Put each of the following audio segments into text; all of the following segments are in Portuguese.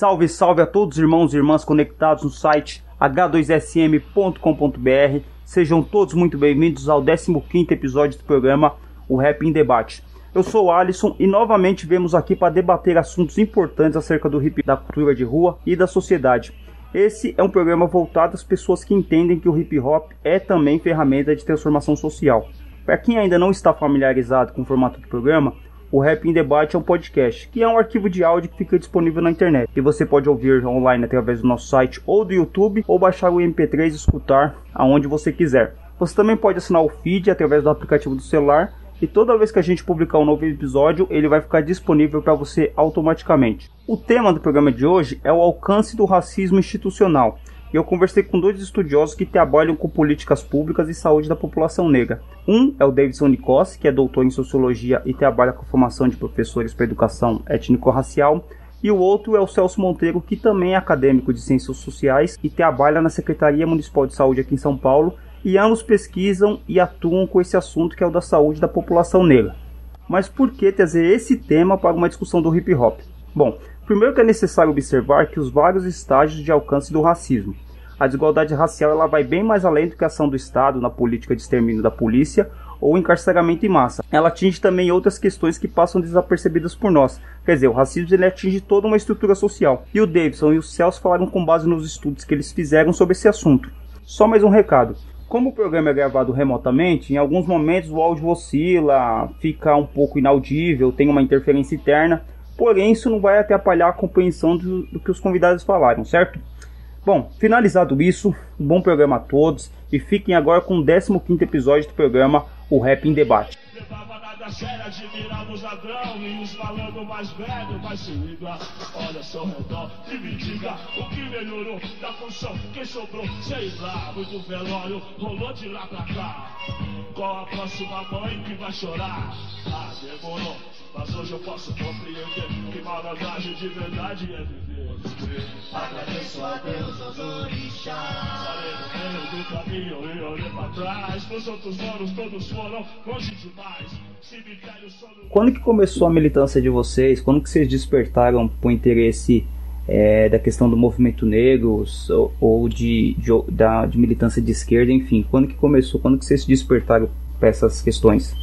Salve, salve a todos os irmãos e irmãs conectados no site h2sm.com.br. Sejam todos muito bem-vindos ao 15º episódio do programa O Rap em Debate. Eu sou o Alisson e novamente vemos aqui para debater assuntos importantes acerca do hip, da cultura de rua e da sociedade. Esse é um programa voltado às pessoas que entendem que o hip hop é também ferramenta de transformação social. Para quem ainda não está familiarizado com o formato do programa, o Rap em Debate é um podcast, que é um arquivo de áudio que fica disponível na internet. E você pode ouvir online através do nosso site ou do YouTube, ou baixar o MP3 e escutar aonde você quiser. Você também pode assinar o feed através do aplicativo do celular, e toda vez que a gente publicar um novo episódio, ele vai ficar disponível para você automaticamente. O tema do programa de hoje é o alcance do racismo institucional. E eu conversei com dois estudiosos que trabalham com políticas públicas e saúde da população negra. Um é o Davidson Nicossi, que é doutor em sociologia e trabalha com a formação de professores para educação étnico-racial. E o outro é o Celso Monteiro, que também é acadêmico de ciências sociais e trabalha na Secretaria Municipal de Saúde aqui em São Paulo. E ambos pesquisam e atuam com esse assunto que é o da saúde da população negra. Mas por que trazer esse tema para uma discussão do hip hop? Bom, primeiro que é necessário observar que os vários estágios de alcance do racismo. A desigualdade racial ela vai bem mais além do que a ação do Estado na política de extermínio da polícia ou encarceramento em massa. Ela atinge também outras questões que passam desapercebidas por nós. Quer dizer, o racismo ele atinge toda uma estrutura social. E o Davidson e o Celso falaram com base nos estudos que eles fizeram sobre esse assunto. Só mais um recado. Como o programa é gravado remotamente, em alguns momentos o áudio oscila, fica um pouco inaudível, tem uma interferência interna, porém isso não vai atrapalhar a compreensão do, do que os convidados falaram, certo? Bom, finalizado isso, um bom programa a todos e fiquem agora com o 15º episódio do programa O Rap em Debate. Sério, admirava os ladrão mais mas se liga Olha seu redor e me diga O que melhorou da função, quem sobrou Sei lá, muito velório, rolou de lá pra cá Qual a próxima mãe que vai chorar? Ah, demorou mas hoje eu posso compreender que malandragem de verdade é viver. Agradeço a Deus, aos orixás. Parei no meio do caminho e olhei pra trás. Meus outros manos todos foram longe demais. Quando que começou a militância de vocês? Quando que vocês despertaram para o interesse é, da questão do movimento negro ou, ou de, de, da, de militância de esquerda, enfim? Quando que começou? Quando que vocês se despertaram para essas questões?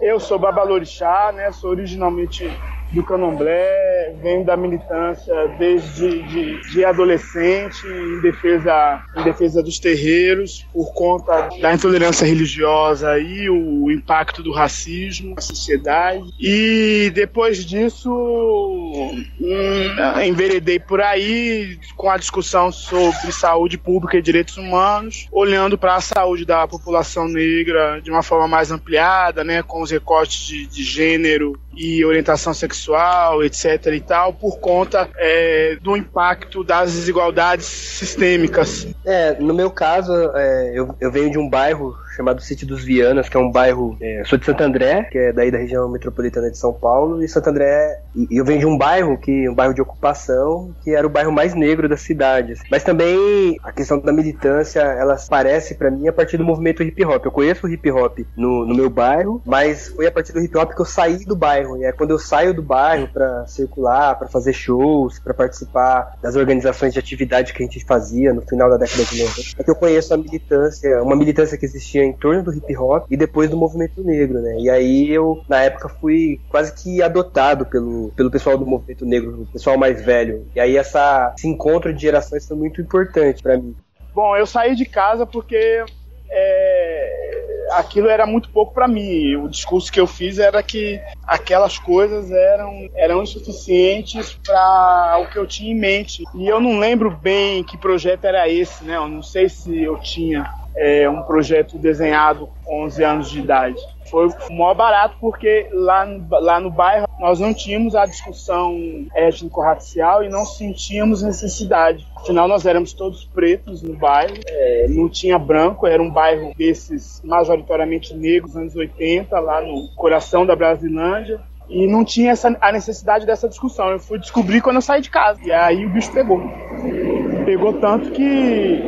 Eu sou Babalorixá, né? Sou originalmente do Candomblé, venho da militância desde de, de adolescente em defesa, em defesa dos terreiros por conta da intolerância religiosa e o impacto do racismo na sociedade. E depois disso, hum, enveredei por aí com a discussão sobre saúde pública e direitos humanos, olhando para a saúde da população negra de uma forma mais ampliada, né, com os recortes de, de gênero e orientação sexual, etc. e tal, por conta é, do impacto das desigualdades sistêmicas. É, no meu caso, é, eu, eu venho de um bairro chamado Sítio dos Vianas, que é um bairro. É, sou de Santo André, que é daí da região metropolitana de São Paulo, e Santo André. E, eu venho de um bairro que um bairro de ocupação, que era o bairro mais negro da cidade. Mas também a questão da militância, ela aparece para mim a partir do movimento hip hop. Eu conheço o hip hop no, no meu bairro, mas foi a partir do hip hop que eu saí do bairro. E é quando eu saio do bairro para circular, para fazer shows, para participar das organizações de atividade que a gente fazia no final da década de 90, é que eu conheço a militância, uma militância que existia em torno do hip hop e depois do movimento negro, né? E aí eu, na época, fui quase que adotado pelo, pelo pessoal do movimento negro, o pessoal mais velho. E aí essa, esse encontro de gerações foi muito importante para mim. Bom, eu saí de casa porque é, aquilo era muito pouco para mim. O discurso que eu fiz era que aquelas coisas eram, eram insuficientes para o que eu tinha em mente. E eu não lembro bem que projeto era esse, né? Eu não sei se eu tinha é, um projeto desenhado com 11 anos de idade. Foi o maior barato porque lá, lá no bairro nós não tínhamos a discussão étnico-racial e não sentíamos necessidade. Afinal, nós éramos todos pretos no bairro, é, não tinha branco, era um bairro desses majoritariamente negros, anos 80, lá no coração da Brasilândia. E não tinha essa, a necessidade dessa discussão. Eu fui descobrir quando eu saí de casa. E aí o bicho pegou. Pegou tanto que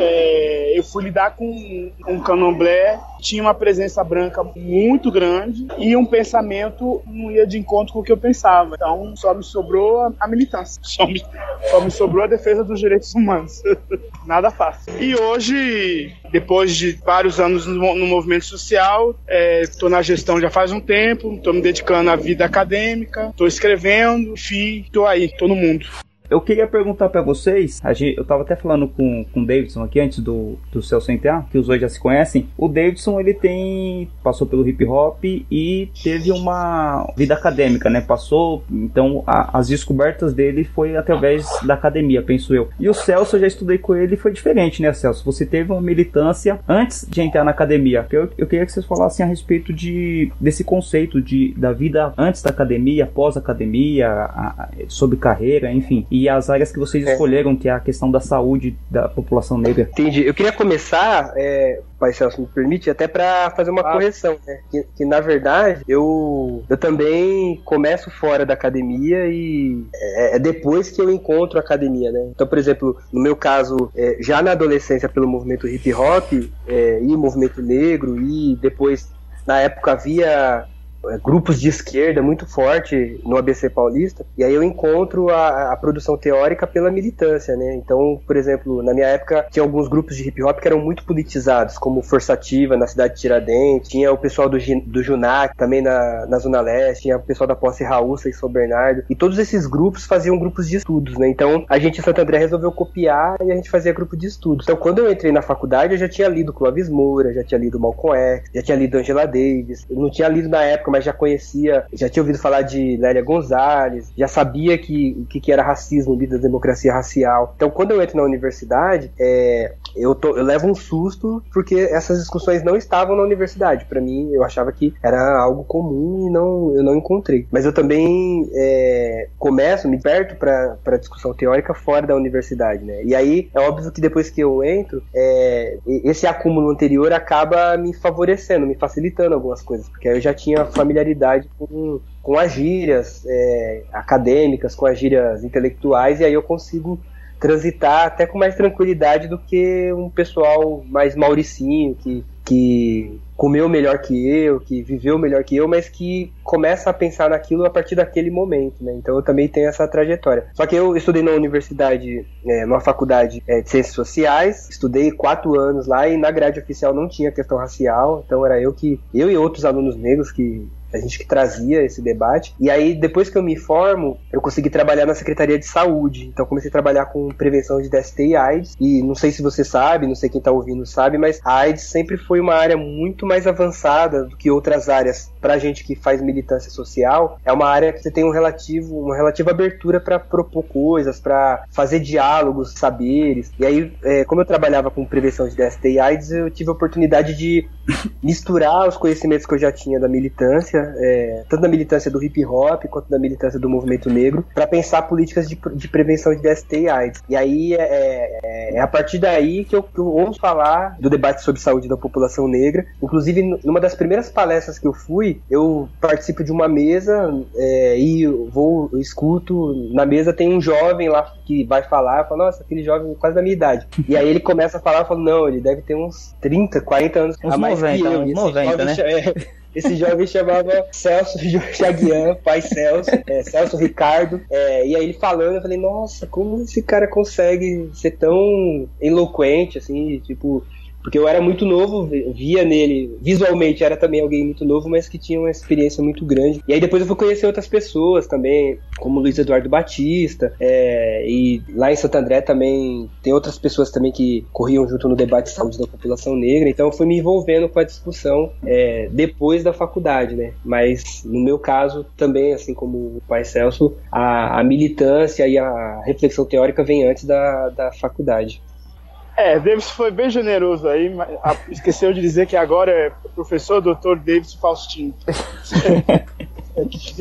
é, eu fui lidar com um candomblé tinha uma presença branca muito grande e um pensamento não ia de encontro com o que eu pensava. Então só me sobrou a, a militância, só me, só me sobrou a defesa dos direitos humanos. Nada fácil. E hoje, depois de vários anos no, no movimento social, estou é, na gestão já faz um tempo, estou me dedicando à vida acadêmica, estou escrevendo, enfim, estou aí, estou no mundo. Eu queria perguntar para vocês, gente, eu tava até falando com, com o Davidson aqui antes do, do Celso entrar, que os dois já se conhecem. O Davidson, ele tem, passou pelo hip hop e teve uma vida acadêmica, né? Passou, então a, as descobertas dele foi através da academia, penso eu. E o Celso, eu já estudei com ele e foi diferente, né, Celso? Você teve uma militância antes de entrar na academia. Eu, eu queria que vocês falassem a respeito de, desse conceito de, da vida antes da academia, pós academia, a, a, sobre carreira, enfim. E e as áreas que vocês é. escolheram, que é a questão da saúde da população negra. Entendi. Eu queria começar, é, Pai Celso me permite, até para fazer uma ah. correção, né? que, que, na verdade eu, eu também começo fora da academia e é, é depois que eu encontro a academia, né? Então, por exemplo, no meu caso, é, já na adolescência pelo movimento hip hop é, e movimento negro e depois na época havia grupos de esquerda muito forte no ABC Paulista, e aí eu encontro a, a, produção teórica pela militância, né? Então, por exemplo, na minha época tinha alguns grupos de hip hop que eram muito politizados, como Forçativa na cidade de Tiradentes, tinha o pessoal do, do Junac também na, na Zona Leste, tinha o pessoal da Posse Raúça e São Bernardo, e todos esses grupos faziam grupos de estudos, né? Então, a gente em Santo André resolveu copiar e a gente fazia grupo de estudos. Então, quando eu entrei na faculdade, eu já tinha lido Clóvis Moura, já tinha lido Malcolm X, já tinha lido Angela Davis, eu não tinha lido na época mas já conhecia, já tinha ouvido falar de Lélia Gonzalez, já sabia que o que, que, era racismo, vida da democracia racial. Então, quando eu entro na universidade, é, eu, tô, eu levo um susto porque essas discussões não estavam na universidade. Para mim, eu achava que era algo comum e não, eu não encontrei. Mas eu também é, começo, me perto para discussão teórica fora da universidade, né? E aí, é óbvio que depois que eu entro, é, esse acúmulo anterior acaba me favorecendo, me facilitando algumas coisas, porque eu já tinha familiaridade com, com as gírias é, acadêmicas, com as gírias intelectuais, e aí eu consigo transitar até com mais tranquilidade do que um pessoal mais mauricinho, que, que comeu melhor que eu, que viveu melhor que eu, mas que começa a pensar naquilo a partir daquele momento, né? Então eu também tenho essa trajetória. Só que eu estudei na universidade, é, numa faculdade é, de ciências sociais, estudei quatro anos lá e na grade oficial não tinha questão racial, então era eu que, eu e outros alunos negros que a gente que trazia esse debate. E aí, depois que eu me formo, eu consegui trabalhar na Secretaria de Saúde. Então, comecei a trabalhar com prevenção de DST e AIDS. E não sei se você sabe, não sei quem está ouvindo sabe, mas a AIDS sempre foi uma área muito mais avançada do que outras áreas. Para a gente que faz militância social, é uma área que você tem um relativo, uma relativa abertura para propor coisas, para fazer diálogos, saberes. E aí, é, como eu trabalhava com prevenção de DST e AIDS, eu tive a oportunidade de misturar os conhecimentos que eu já tinha da militância é, tanto da militância do hip hop quanto da militância do movimento negro, para pensar políticas de, de, prevenção de DST e AIDS. E aí é, é, é a partir daí que eu, que eu ouço falar do debate sobre saúde da população negra. Inclusive, numa das primeiras palestras que eu fui, eu participo de uma mesa é, e vou, eu escuto, na mesa tem um jovem lá que vai falar, eu falo, nossa, aquele jovem quase da minha idade. E aí ele começa a falar, eu falo, não, ele deve ter uns 30, 40 anos uns a mais 90, que eu. Uns 90, né? É, esse jovem chamava Celso Jaguian, pai Celso, é, Celso Ricardo. É, e aí ele falando, eu falei, nossa, como esse cara consegue ser tão eloquente, assim, tipo, porque eu era muito novo, via nele, visualmente era também alguém muito novo, mas que tinha uma experiência muito grande. E aí depois eu fui conhecer outras pessoas também, como Luiz Eduardo Batista, é, e lá em Santo André também tem outras pessoas também que corriam junto no debate de saúde da população negra, então eu fui me envolvendo com a discussão é, depois da faculdade, né? Mas no meu caso também, assim como o pai Celso, a, a militância e a reflexão teórica vem antes da, da faculdade. É, Davis foi bem generoso aí, mas esqueceu de dizer que agora é professor doutor Davis Faustino.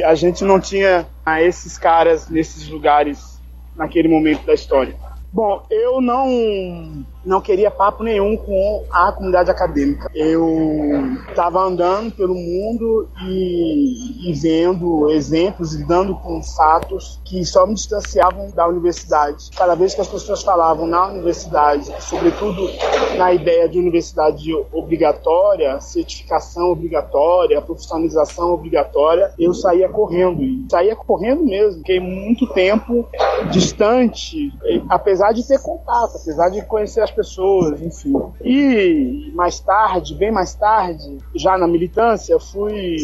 a gente não tinha esses caras nesses lugares naquele momento da história. Bom, eu não não queria papo nenhum com a comunidade acadêmica. Eu estava andando pelo mundo e, e, vendo exemplos, lidando com fatos que só me distanciavam da universidade. Cada vez que as pessoas falavam na universidade, sobretudo na ideia de universidade obrigatória, certificação obrigatória, profissionalização obrigatória, eu saía correndo. E saía correndo mesmo. Fiquei muito tempo distante, apesar de ter contato, apesar de conhecer as as pessoas, enfim. E mais tarde, bem mais tarde, já na militância, fui,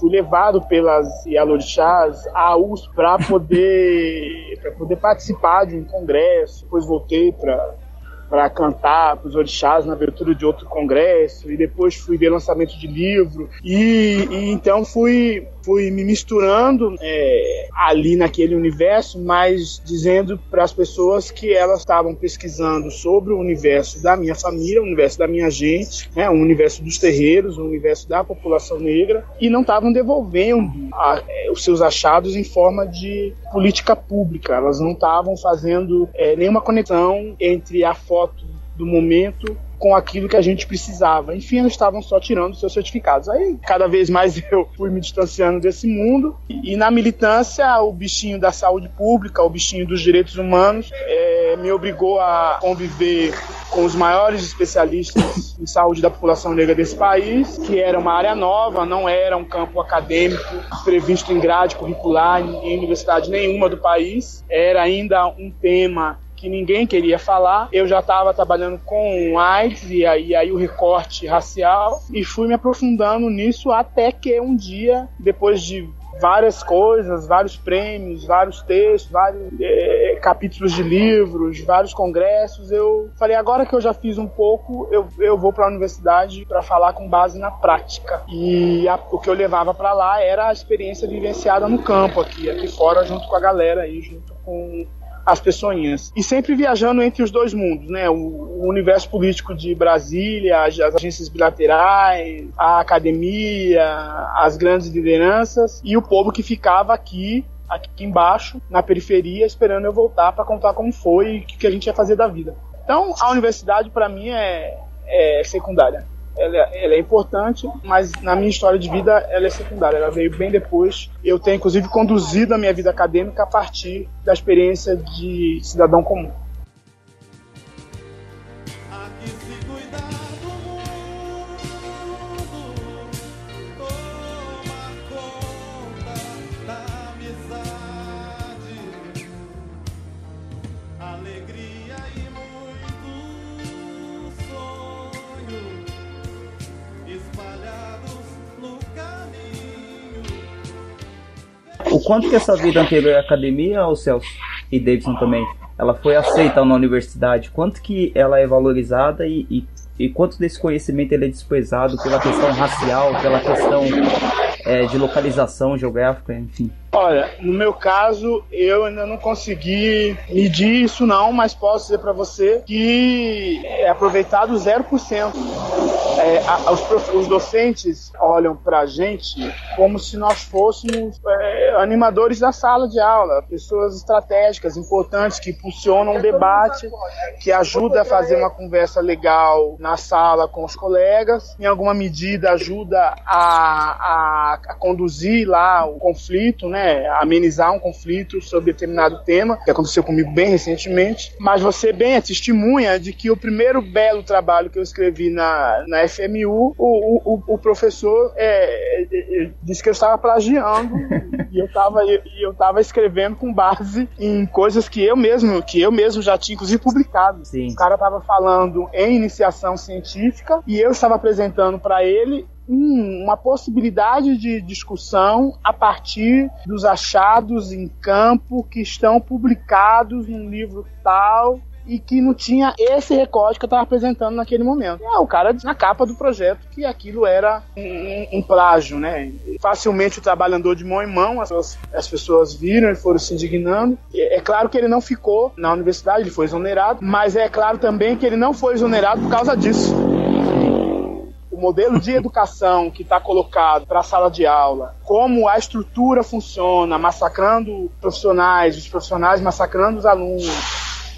fui levado pelas Yalorixás à USP para poder, poder participar de um congresso. Depois voltei para para cantar para os orixás na abertura de outro congresso e depois fui ver lançamento de livro e, e então fui fui me misturando é, ali naquele universo, mas dizendo para as pessoas que elas estavam pesquisando sobre o universo da minha família, o universo da minha gente, né, o universo dos terreiros, o universo da população negra, e não estavam devolvendo a, é, os seus achados em forma de política pública. Elas não estavam fazendo é, nenhuma conexão entre a foto do momento com aquilo que a gente precisava. Enfim, eles estavam só tirando seus certificados. Aí, cada vez mais eu fui me distanciando desse mundo. E, na militância, o bichinho da saúde pública, o bichinho dos direitos humanos, é, me obrigou a conviver com os maiores especialistas em saúde da população negra desse país, que era uma área nova, não era um campo acadêmico previsto em grade curricular em universidade nenhuma do país, era ainda um tema que ninguém queria falar. Eu já estava trabalhando com AIDS e aí, aí o recorte racial e fui me aprofundando nisso até que um dia, depois de várias coisas, vários prêmios, vários textos, vários é, capítulos de livros, vários congressos. Eu falei, agora que eu já fiz um pouco, eu, eu vou para a universidade para falar com base na prática. E a, o que eu levava para lá era a experiência vivenciada no campo aqui, aqui fora, junto com a galera aí, junto com as pessoinhas. E sempre viajando entre os dois mundos, né? O, o universo político de Brasília, as, as, agências bilaterais, a academia, as grandes lideranças e o povo que ficava aqui aqui embaixo, na periferia, esperando eu voltar para contar como foi e o que a gente ia fazer da vida. Então, a universidade para mim é, é secundária ela, ela, é importante, mas na minha história de vida ela é secundária. Ela veio bem depois. Eu tenho inclusive conduzido a minha vida acadêmica a partir da experiência de cidadão comum. Quanto que essa vida anterior à academia, o Celso e Davidson também, ela foi aceita na universidade? Quanto que ela é valorizada e, e, e quanto desse conhecimento ele é desprezado pela questão racial, pela questão é, de localização geográfica, enfim? Olha, no meu caso, eu ainda não consegui medir isso não, mas posso dizer para você que é aproveitado 0%. É, a, os, os, docentes olham para a gente como se nós fôssemos é, animadores da sala de aula, pessoas estratégicas, importantes, que impulsionam o debate, que ajudam a fazer uma conversa legal na sala com os colegas, em alguma medida ajuda a, a, a conduzir lá o conflito, né? Né, amenizar um conflito sobre determinado tema, que aconteceu comigo bem recentemente, mas você bem é testemunha de que o primeiro belo trabalho que eu escrevi na, na FMU, o, o, o professor é, é, é, disse que eu estava plagiando e eu estava eu estava escrevendo com base em coisas que eu mesmo que eu mesmo já tinha inclusive publicado. Sim. O cara estava falando em iniciação científica e eu estava apresentando para ele um, uma possibilidade de discussão a partir dos achados em campo que estão publicados num livro tal e que não tinha esse recorte que eu estava apresentando naquele momento. É, o cara na capa do projeto que aquilo era um, um, um plágio, né? Facilmente o trabalho andou de mão em mão, as, pessoas- as pessoas viram e foram se indignando. É, é claro que ele não ficou na universidade, ele foi exonerado, mas é claro também que ele não foi exonerado por causa disso. O modelo de educação que está colocado para a sala de aula, como a estrutura funciona, massacrando profissionais, os profissionais massacrando os alunos,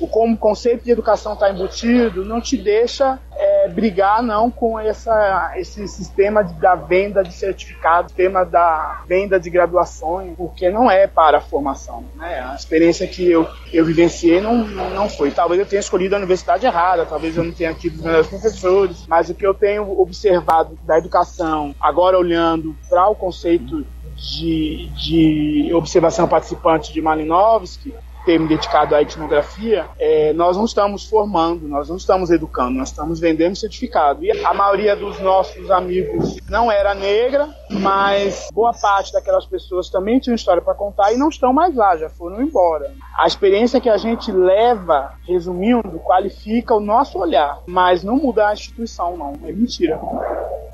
o como o conceito de educação está embutido, não te deixa é, brigar não com essa, esse sistema de- da venda de certificados, sistema da venda de graduações, porque não é para a formação. Né? A experiência que eu, eu vivenciei não, não foi. Talvez eu tenha escolhido a universidade errada, talvez eu não tenha tido os melhores professores, mas o que eu tenho observado da educação, agora olhando para o conceito de, de observação participante de Malinowski, termo dedicado à etnografia, é, nós não estamos formando, nós não estamos educando, nós estamos vendendo certificado. E a maioria dos nossos amigos não era negra, mas boa parte daquelas pessoas também tinham história para contar e não estão mais lá, já foram embora. A experiência que a gente leva, resumindo, qualifica o nosso olhar, mas não muda a instituição, não. É mentira.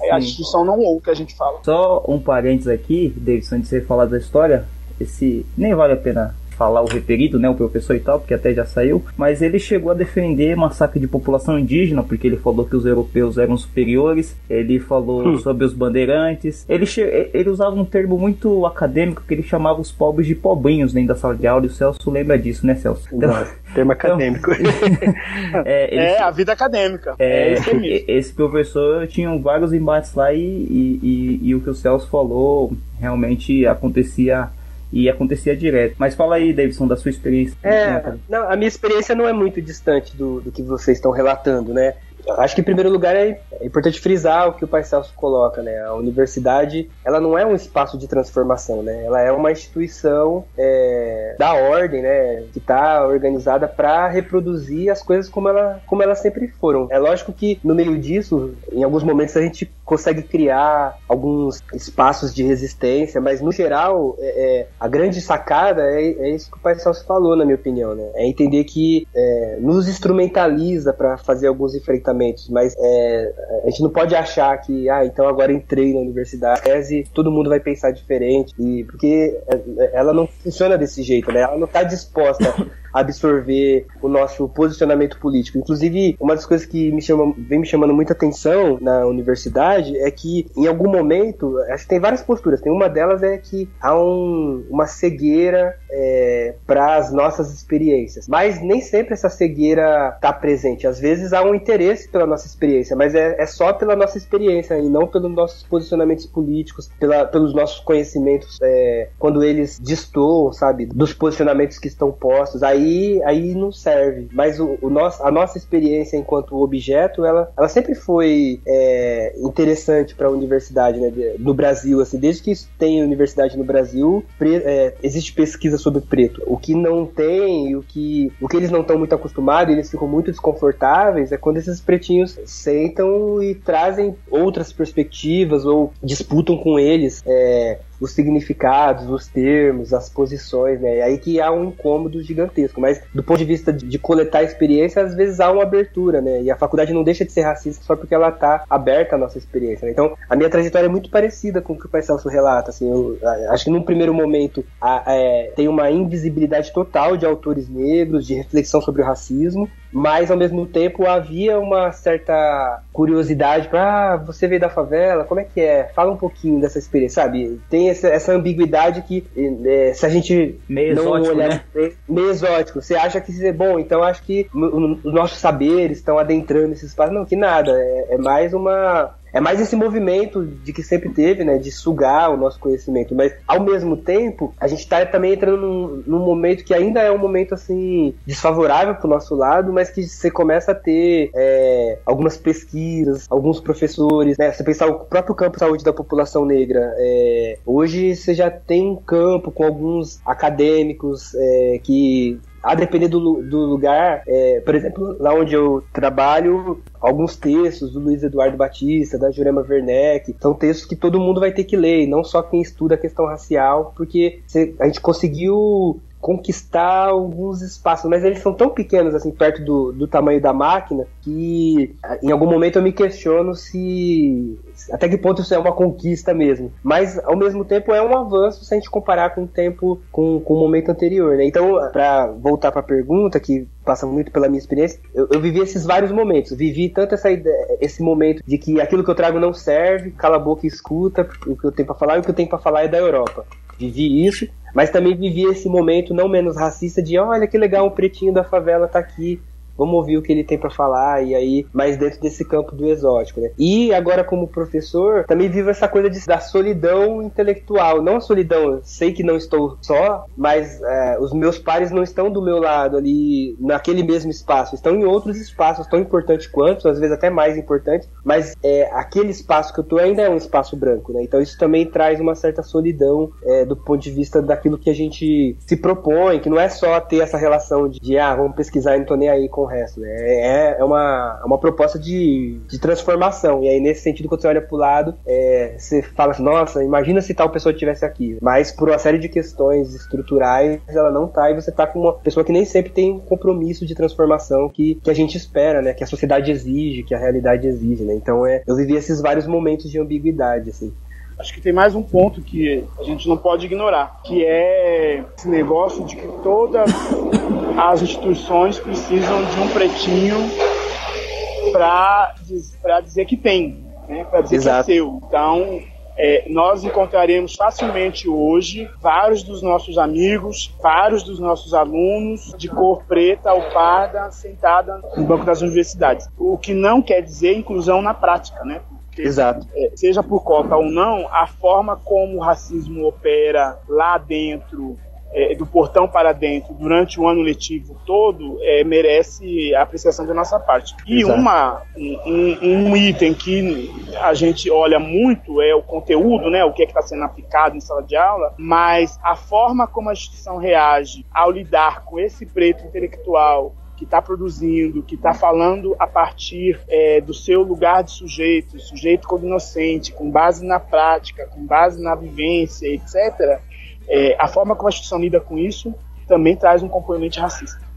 É a instituição não ou que a gente fala. Só um parênteses aqui, Davidson, antes de você falar da história, esse nem vale a pena falar o referido, né, o professor e tal, porque até já saiu, mas ele chegou a defender massacre de população indígena, porque ele falou que os europeus eram superiores, ele falou sobre os bandeirantes, ele, ele usava um termo muito acadêmico que ele chamava os pobres de pobrinhos dentro da sala de aula, e o Celso lembra disso, né, Celso? Então. Termo acadêmico. é, ele É a vida acadêmica. é, É, esse professor tinha vários embates lá e, e, e- e o que o Celso falou realmente acontecia e acontecia direto. Mas fala aí, Davidson, da sua experiência. É, não, a minha experiência não é muito distante do, do que vocês estão relatando, né? Acho que em primeiro lugar é, é importante frisar o que o Pai Celso coloca, né? A universidade, ela não é um espaço de transformação, né? Ela é uma instituição é, da ordem, né? Que está organizada para reproduzir as coisas como, ela, como elas sempre foram. É lógico que no meio disso, em alguns momentos a gente consegue criar alguns espaços de resistência, mas no geral, é, é, a grande sacada é, é isso que o Pai Celso falou, na minha opinião, né? É entender que é, nos instrumentaliza para fazer alguns enfrentamentos, mas é, a gente não pode achar que, ah, então agora entrei na universidade, tese, todo mundo vai pensar diferente, e porque é, ela não funciona desse jeito, né? Ela não está disposta absorver o nosso posicionamento político. Inclusive, uma das coisas que me chama, vem me chamando muita atenção na universidade é que, em algum momento, acho que tem várias posturas. Tem uma delas é que há um- uma cegueira para as nossas experiências, mas nem sempre essa cegueira está presente. Às vezes há um interesse pela nossa experiência, mas é, é só pela nossa experiência e não pelos nossos posicionamentos políticos, pela- pelos nossos conhecimentos é, quando eles destoam, sabe, dos posicionamentos que estão postos. Aí, aí não serve. Mas o, o nosso, a nossa experiência enquanto objeto, ela, ela sempre foi é, interessante para a universidade, né, no Brasil, assim, desde que tem universidade no Brasil, pre- é, existe pesquisa sobre preto. O que não tem, o que, o que eles não estão muito acostumados, eles ficam muito desconfortáveis, é quando esses pretinhos sentam e trazem outras perspectivas ou disputam com eles é, os significados, os termos, as posições, né? É aí que há um incômodo gigantesco. Mas do ponto de vista de, de coletar experiência, às vezes há uma abertura, né? E a faculdade não deixa de ser racista só porque ela tá aberta à nossa experiência. né? Então, a minha trajetória é muito parecida com o que o Pai relata. Assim, eu a- acho que num primeiro momento a- é, tem uma invisibilidade total de autores negros, de reflexão sobre o racismo, mas ao mesmo tempo havia uma certa curiosidade para ah, você veio da favela, como é que é? Fala um pouquinho dessa experiência, sabe? Tem essa, essa ambiguidade que eh, se a gente Meio não exótico, olhar né? meio exótico, você acha que é bom, então acho que os nossos saberes estão adentrando esse espaço, não, que nada, é, é mais uma é mais esse movimento de que sempre teve, né, de sugar o nosso conhecimento, mas ao mesmo tempo, a gente tá também entrando num, num momento que ainda é um momento assim desfavorável pro nosso lado, mas que você começa a ter é, algumas pesquisas, alguns professores, né, você pensar o próprio campo de saúde da população negra, é, hoje você já tem um campo com alguns acadêmicos é, que a depender do, do lugar, é, por exemplo, lá onde eu trabalho, alguns textos do Luiz Eduardo Batista, da Jurema Werneck, são textos que todo mundo vai ter que ler, não só quem estuda a questão racial, porque a gente conseguiu conquistar alguns espaços, mas eles são tão pequenos assim perto do, do tamanho da máquina que em algum momento eu me questiono se até que ponto isso é uma conquista mesmo. Mas ao mesmo tempo é um avanço se a gente comparar com o tempo com, com o momento anterior, né? Então, para voltar para a pergunta que passa muito pela minha experiência, eu, eu, vivi esses vários momentos. Vivi tanto essa ideia, esse momento de que aquilo que eu trago não serve, cala a boca e escuta o que eu tenho para falar e o que eu tenho para falar é da Europa. Vivi isso mas também vivi esse momento não menos racista de olha que legal, um pretinho da favela tá aqui vamos ouvir o que ele tem para falar, e aí, mais dentro desse campo do exótico, né? E agora, como professor, também vivo essa coisa de, da solidão intelectual. Não a solidão, sei que não estou só, mas é, os meus pares não estão do meu lado ali, naquele mesmo espaço, estão em outros espaços tão importantes quanto, às vezes até mais importantes, mas é, aquele espaço que eu tô ainda é um espaço branco, né? Então isso também traz uma certa solidão é, do ponto de vista daquilo que a gente se propõe, que não é só ter essa relação de, de ah, vamos pesquisar e não tô nem aí com resto. Né? É, é, uma, é uma proposta de, de transformação. E aí, nesse sentido, quando você olha pro lado, é, você fala assim, nossa, imagina se tal pessoa estivesse aqui. Mas por uma série de questões estruturais, ela não tá, e você tá com uma pessoa que nem sempre tem um compromisso de transformação que, que a gente espera, né? Que a sociedade exige, que a realidade exige, né? Então é, eu vivi esses vários momentos de ambiguidade, assim acho que tem mais um ponto que a gente não pode ignorar, que é esse negócio de que todas as instituições precisam de um pretinho para dizer que tem, né? para dizer Exato. que é seu. Então, é, nós encontraremos facilmente hoje vários dos nossos amigos, vários dos nossos alunos de cor preta ou parda sentada no banco das universidades. O que não quer dizer inclusão na prática, né? Exato. É, seja por cota ou não, a forma como o racismo opera lá dentro é, do portão para dentro durante o ano letivo todo é, merece a apreciação da nossa parte. E uma, um, um, item que a gente olha muito é o conteúdo, né, o que é está sendo aplicado em sala de aula, mas a forma como a instituição reage ao lidar com esse preto intelectual que está produzindo, que está falando a partir é, do seu lugar de sujeito, sujeito como inocente, com base na prática, com base na vivência, etc., é, a forma como a instituição lida com isso também traz um componente racista.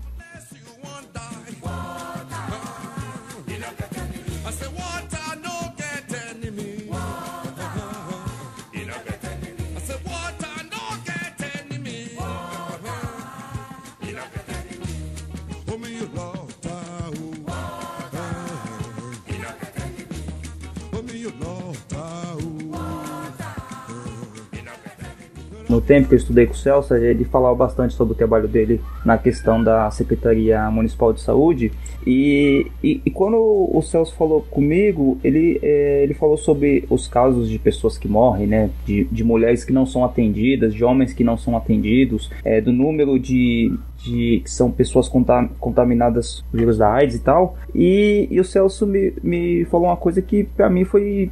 No tempo que eu estudei com o Celso, ele falava bastante sobre o trabalho dele na questão da Secretaria Municipal de Saúde. E, e, e quando o Celso falou comigo, ele, é, ele falou sobre os casos de pessoas que morrem, né? De, de mulheres que não são atendidas, de homens que não são atendidos, é, do número de, de que são pessoas contaminadas com o vírus da AIDS e tal. E, e o Celso me, me falou uma coisa que para mim foi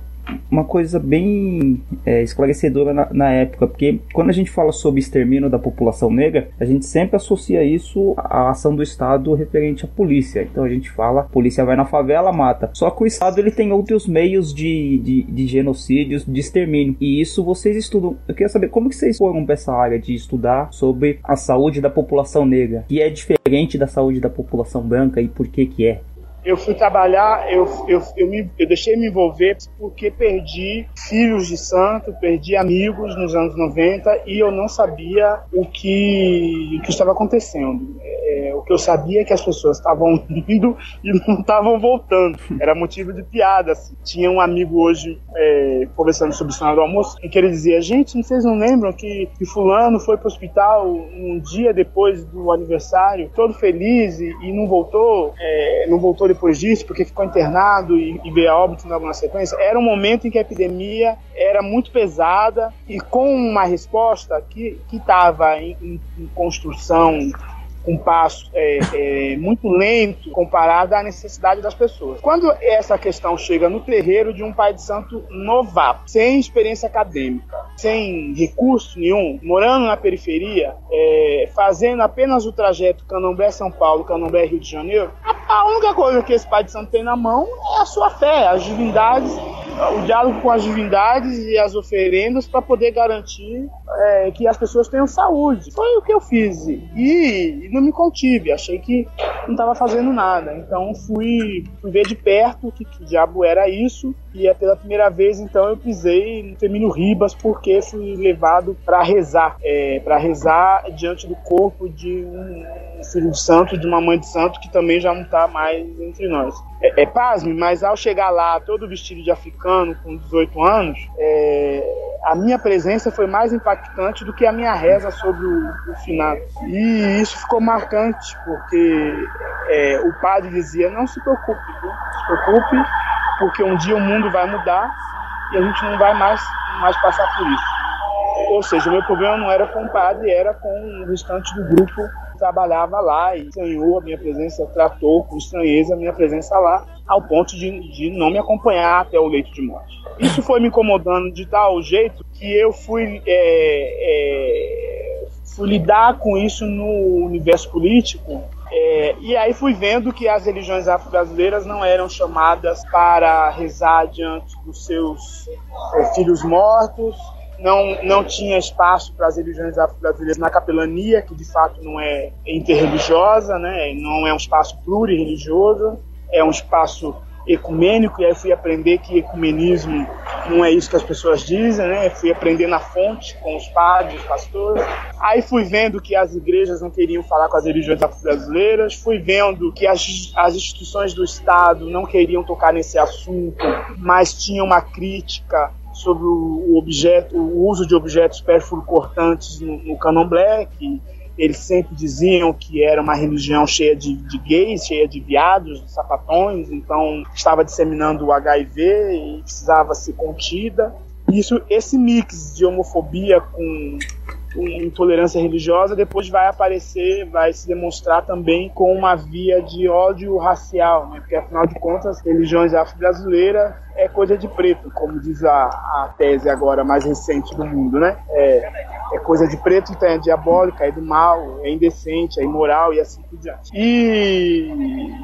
uma coisa bem é, esclarecedora na, na, época, porque quando a gente fala sobre extermínio da população negra, a gente sempre associa isso à ação do Estado referente à polícia. Então a gente fala, a polícia vai na favela, mata. Só que o Estado ele tem outros meios de, de, de genocídios, de extermínio. E isso vocês estudam. Eu queria saber como que vocês foram para essa área de estudar sobre a saúde da população negra, que é diferente da saúde da população branca e por que que é eu fui trabalhar, eu, eu, eu, me, eu deixei me envolver porque perdi filhos de santo, perdi amigos nos anos 90 e eu não sabia o que, o que estava acontecendo. É, porque eu sabia que as pessoas estavam indo e não estavam voltando. Era motivo de piada. Assim. Tinha um amigo hoje é, conversando sobre o do almoço em que ele dizia: Gente, vocês não lembram que, que Fulano foi pro hospital um dia depois do aniversário, todo feliz e, e não voltou? É, não voltou depois disso porque ficou internado e, e veio a óbito na sequência? Era um momento em que a epidemia era muito pesada e com uma resposta que estava em, em, em construção um passo é, é, muito lento comparado à necessidade das pessoas. Quando essa questão chega no terreiro de um pai de santo novato, sem experiência acadêmica, sem recurso nenhum, morando na periferia, é, fazendo apenas o trajeto Candomblé-São Paulo, Candomblé-Rio de Janeiro, a, a única coisa que esse pai de santo tem na mão é a sua fé, as divindades o diálogo com as divindades e as oferendas para poder garantir é, que as pessoas tenham saúde. Foi o que eu fiz. E não me contive, achei que não estava fazendo nada. Então fui, fui ver de perto que, que diabo era isso. E é pela primeira vez, então, eu pisei no Termino Ribas porque fui levado para rezar. É, para rezar diante do corpo de um filho de santo, de uma mãe de santo que também já não está mais entre nós. É, é pasme, mas ao chegar lá, todo vestido de africano, com 18 anos, é, a minha presença foi mais impactante do que a minha reza sobre o, o finado. E isso ficou marcante, porque é, o padre dizia: não se preocupe, não se preocupe, porque um dia o mundo vai mudar e a gente não vai mais, mais passar por isso. Ou seja, o meu problema não era com o padre, era com o restante do grupo trabalhava lá e estranhou a minha presença, tratou com estranheza a minha presença lá, ao ponto de, de não me acompanhar até o leito de morte. Isso foi me incomodando de tal jeito que eu fui, é, é, fui lidar com isso no universo político é, e aí fui vendo que as religiões afro-brasileiras não eram chamadas para rezar diante dos seus é, filhos mortos, não, não tinha espaço para as religiões afro-brasileiras na capelania, que de fato não é interreligiosa, né? não é um espaço plurirreligioso, é um espaço ecumênico, e aí fui aprender que ecumenismo não é isso que as pessoas dizem, né? Fui aprender na fonte com os padres, os pastores. Aí fui vendo que as igrejas não queriam falar com as religiões afro-brasileiras, fui vendo que as, as instituições do Estado não queriam tocar nesse assunto, mas tinha uma crítica sobre o objeto, o uso de objetos perfuro-cortantes no, no candomblé, que eles sempre diziam que era uma religião cheia de, de gays, cheia de viados, de sapatões, então estava disseminando o HIV e precisava ser contida. Isso, esse mix de homofobia com intolerância religiosa depois vai aparecer, vai se demonstrar também com uma via de ódio racial, né? porque afinal de contas, religiões afro-brasileiras é coisa de preto, como diz a, a tese agora mais recente do mundo, né? É, é coisa de preto, então é diabólica, é do mal, é indecente, é imoral e assim por diante. E,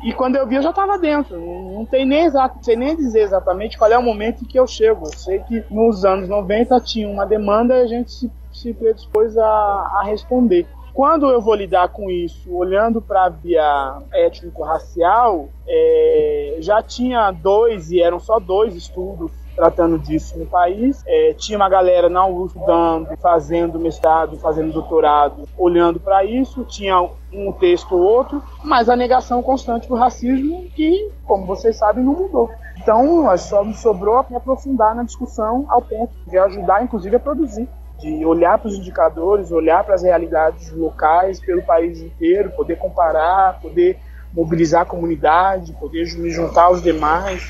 e quando eu vi, eu já estava dentro. Não, tem nem exato, sei nem dizer exatamente qual é o momento em que eu chego. Eu sei que nos anos 90 tinha uma demanda e a gente se se predispôs a, a responder. Quando eu vou lidar com isso, olhando para a via étnico-racial, é, já tinha dois, e eram só dois estudos tratando disso no país. É, tinha uma galera na USP dando, fazendo mestrado, fazendo doutorado, olhando para isso. Tinha um texto ou outro, mas a negação constante do racismo que, como vocês sabem, não mudou. Então, só me sobrou me aprofundar na discussão ao ponto de ajudar, inclusive, a produzir de olhar para os indicadores, olhar para as realidades locais pelo país inteiro, poder comparar, poder mobilizar a comunidade, poder me juntar aos demais.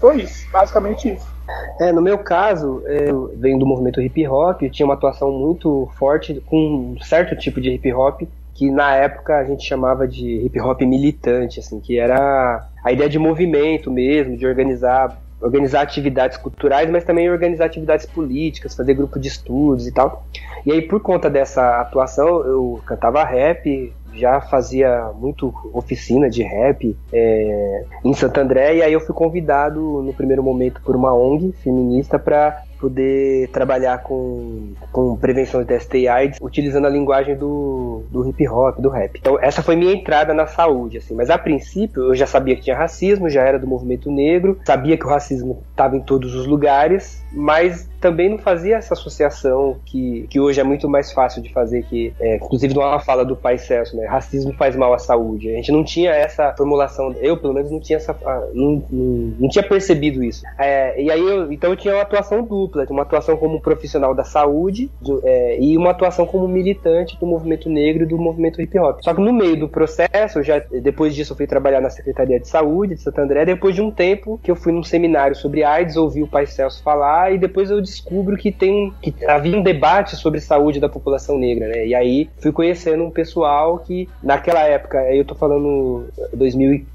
Foi isso, basicamente isso. É, no meu caso, eu venho do movimento hip hop, tinha uma atuação muito forte com um certo tipo de hip hop que na época a gente chamava de hip hop militante, assim, que era a ideia de movimento mesmo, de organizar organizar atividades culturais, mas também organizar atividades políticas, fazer grupo de estudos e tal. E aí, por conta dessa atuação, eu cantava rap, já fazia muito oficina de rap é, em Santo André, e aí eu fui convidado no primeiro momento por uma ONG feminista para poder trabalhar com, com prevenção de DST e AIDS utilizando a linguagem do, do hip hop, do rap. Então essa foi minha entrada na saúde, assim. Mas a princípio eu já sabia que tinha racismo, já era do movimento negro, sabia que o racismo estava em todos os lugares, mas também não fazia essa associação que, que hoje é muito mais fácil de fazer, que é, inclusive numa fala do pai Celso, né? Racismo faz mal à saúde. A gente não tinha essa formulação, eu pelo menos não tinha essa, não, não, não tinha percebido isso. É, e aí eu, então eu tinha uma atuação dupla, uma atuação como profissional da saúde de, é, e uma atuação como militante do movimento negro e do movimento hip hop. Só que no meio do processo, já depois disso eu fui trabalhar na Secretaria de Saúde de Santo André, depois de um tempo que eu fui num seminário sobre AIDS, ouvi o pai Celso falar e depois eu descubro que tem que havia um debate sobre saúde da população negra, né? E aí fui conhecendo um pessoal que naquela época, eu tô falando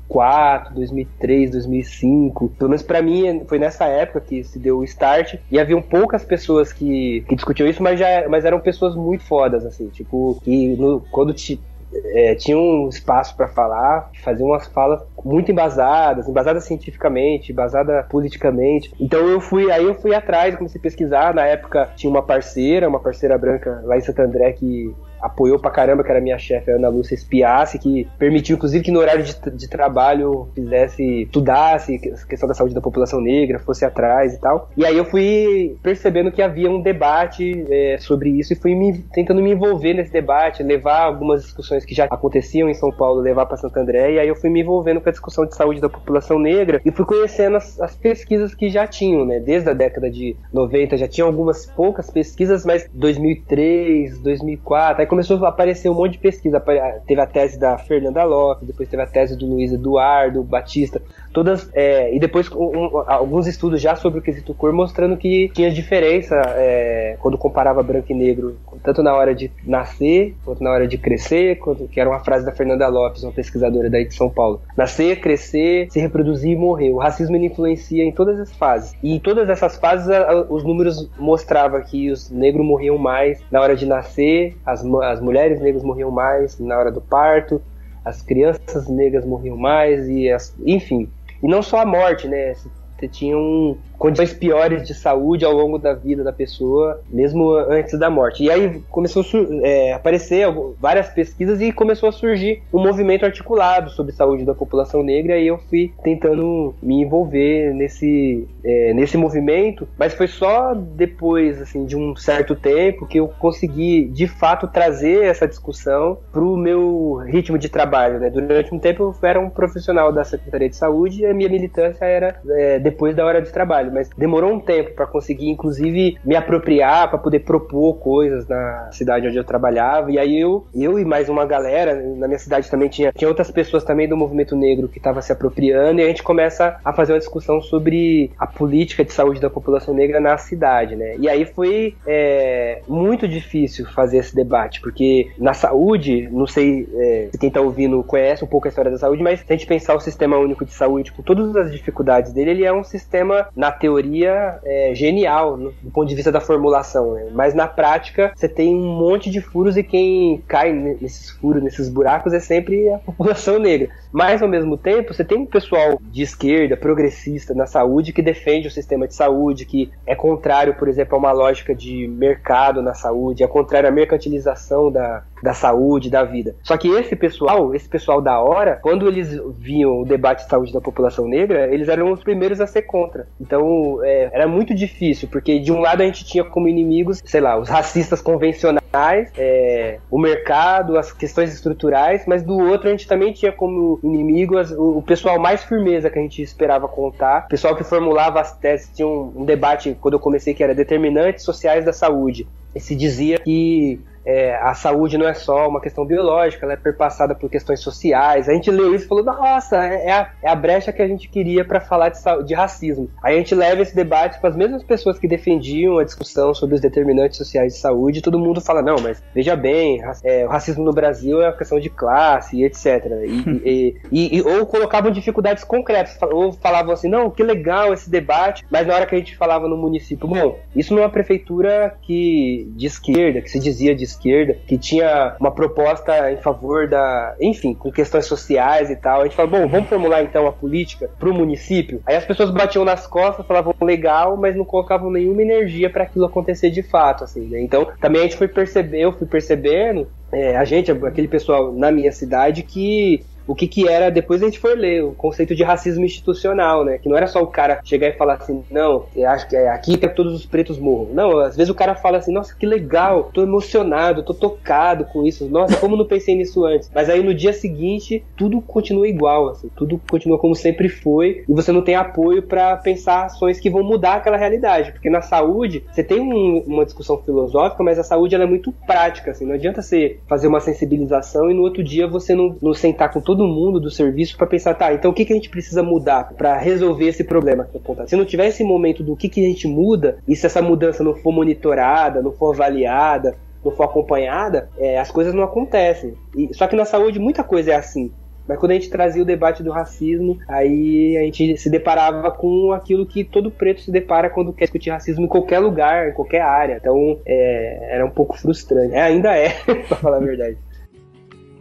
2004, 2003, 2005, pelo menos para mim foi nessa época que se deu o start e haviam poucas pessoas que, que discutiam isso, mas já mas eram pessoas muito fodas assim, tipo que no, quando te, é, tinha um espaço para falar, fazer umas falas muito embasadas, embasadas cientificamente, embasada politicamente. Então eu fui, aí eu fui atrás, comecei a pesquisar. Na época tinha uma parceira, uma parceira branca lá em Santo André que apoiou pra caramba, que era minha chefe, Ana Lúcia Espiasse, que permitiu, inclusive, que no horário de, de trabalho fizesse, estudasse a questão da saúde da população negra, fosse atrás e tal. E aí eu fui percebendo que havia um debate é, sobre isso e fui me, tentando me envolver nesse debate, levar algumas discussões que já aconteciam em São Paulo, levar para Santo André, e aí eu fui me envolvendo com a discussão de saúde da população negra e fui conhecendo as, as pesquisas que já tinham, né? Desde a década de 90 já tinham algumas poucas pesquisas, mas 2003, 2004, aí começou a aparecer um monte de pesquisa. Teve a tese da Fernanda Lopes, depois teve a tese do Luiz Eduardo Batista, todas é, e depois um, alguns estudos já sobre o quesito cor mostrando que tinha diferença é, quando comparava branco e negro, tanto na hora de nascer quanto na hora de crescer, quanto, que era uma frase da Fernanda Lopes, uma pesquisadora daí de São Paulo. Nascer, crescer, se reproduzir e morrer. O racismo influencia em todas as fases. E em todas essas fases a, os números mostravam que os negros morriam mais na hora de nascer, as, as mulheres negras morriam mais na hora do parto, as crianças negras morriam mais e as, enfim, e não só a morte, né? Você tinha um, condições piores de saúde ao longo da vida da pessoa, mesmo antes da morte. E aí começou a é, aparecer várias pesquisas e começou a surgir um movimento articulado sobre saúde da população negra e eu fui tentando me envolver nesse, é, nesse movimento, mas foi só depois assim, de um certo tempo que eu consegui de fato trazer essa discussão para o meu ritmo de trabalho. Né? Durante um tempo eu era um profissional da Secretaria de Saúde e a minha militância era é, depois da hora de trabalho trabalho, mas demorou um tempo para conseguir, inclusive, me apropriar para poder propor coisas na cidade onde eu trabalhava. E aí eu, eu e mais uma galera, na minha cidade também tinha, tinha outras pessoas também do movimento negro que estavam se apropriando, e a gente começa a fazer uma discussão sobre a política de saúde da população negra na cidade, né? E aí foi é, muito difícil fazer esse debate, porque na saúde, não sei é, se quem tá ouvindo conhece um pouco a história da saúde, mas se a gente pensar o sistema único de saúde com todas as dificuldades dele, ele é um sistema, na teoria é, genial do ponto de vista da formulação, né? mas na prática você tem um monte de furos e quem cai nesses furos, nesses buracos é sempre a população negra. Mas ao mesmo tempo você tem um pessoal de esquerda, progressista na saúde que defende o sistema de saúde, que é contrário, por exemplo, a uma lógica de mercado na saúde, é contrário à mercantilização da, da saúde, da vida. Só que esse pessoal, esse pessoal da hora, quando eles viam o debate de saúde da população negra, eles eram os primeiros a ser contra. Então é, era muito difícil, porque de um lado a gente tinha como inimigos, sei lá, os racistas convencionais, é, o mercado, as questões estruturais, mas do outro a gente também tinha como inimigo o, o, pessoal mais firmeza que a gente esperava contar, o pessoal que formulava as teses, tinha um, um debate quando eu comecei que era determinantes sociais da saúde. E se dizia que é, a saúde não é só uma questão biológica, ela é perpassada por questões sociais. A gente leu isso e falou, nossa, é, é a, é a brecha que a gente queria para falar de, de, racismo. Aí a gente leva esse debate para as mesmas pessoas que defendiam a discussão sobre os determinantes sociais de saúde, e todo mundo fala, não, mas veja bem, é, o racismo no Brasil é uma questão de classe e etc. E, e, e, ou colocavam dificuldades concretas, ou falavam assim, não, que legal esse debate, mas na hora que a gente falava no município, bom, isso não é uma prefeitura que de esquerda, que se dizia de esquerda, que tinha uma proposta em favor da, enfim, com questões sociais e tal. A gente falou, bom, vamos formular então a política pro município. Aí as pessoas batiam nas costas, falavam legal, mas não colocavam nenhuma energia para aquilo acontecer de fato, assim, né? Então, também a gente foi perceber, eu fui percebendo é, a gente, aquele pessoal na minha cidade que o que que era, depois a gente foi ler, o conceito de racismo institucional, né? Que não era só o cara chegar e falar assim, não, acho que é aqui que todos os pretos morram. Não, às vezes o cara fala assim, nossa, que legal, tô emocionado, tô tocado com isso, nossa, como não pensei nisso antes? Mas aí no dia seguinte, tudo continua igual, assim, tudo continua como sempre foi, e você não tem apoio para pensar ações que vão mudar aquela realidade, porque na saúde, você tem um, uma discussão filosófica, mas a saúde ela é muito prática, assim, não adianta você fazer uma sensibilização e no outro dia você não, não sentar com todo mundo do serviço para pensar, tá, então o que, que a gente precisa mudar para resolver esse problema que Se não tiver esse momento do que, que a gente muda, e se essa mudança não for monitorada, não for avaliada, não for acompanhada, é, as coisas não acontecem. E, só que na saúde muita coisa é assim. Mas quando a gente trazia o debate do racismo, aí a gente se deparava com aquilo que todo preto se depara quando quer discutir racismo em qualquer lugar, em qualquer área. Então é, era um pouco frustrante. É, ainda é, pra falar a verdade.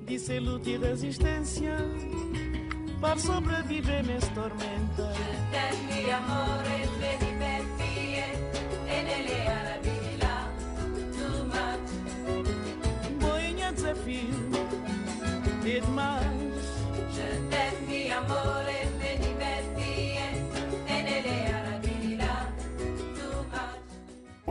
Isso é luta e resistência para sobreviver nessa tormenta. mi amore, me divertie e nelle Arabi là, too much. Boinha desafio e demais. Je t'aime, mi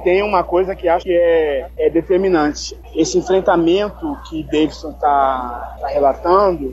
tem uma coisa que acho que é, é determinante. Esse enfrentamento que Davidson está relatando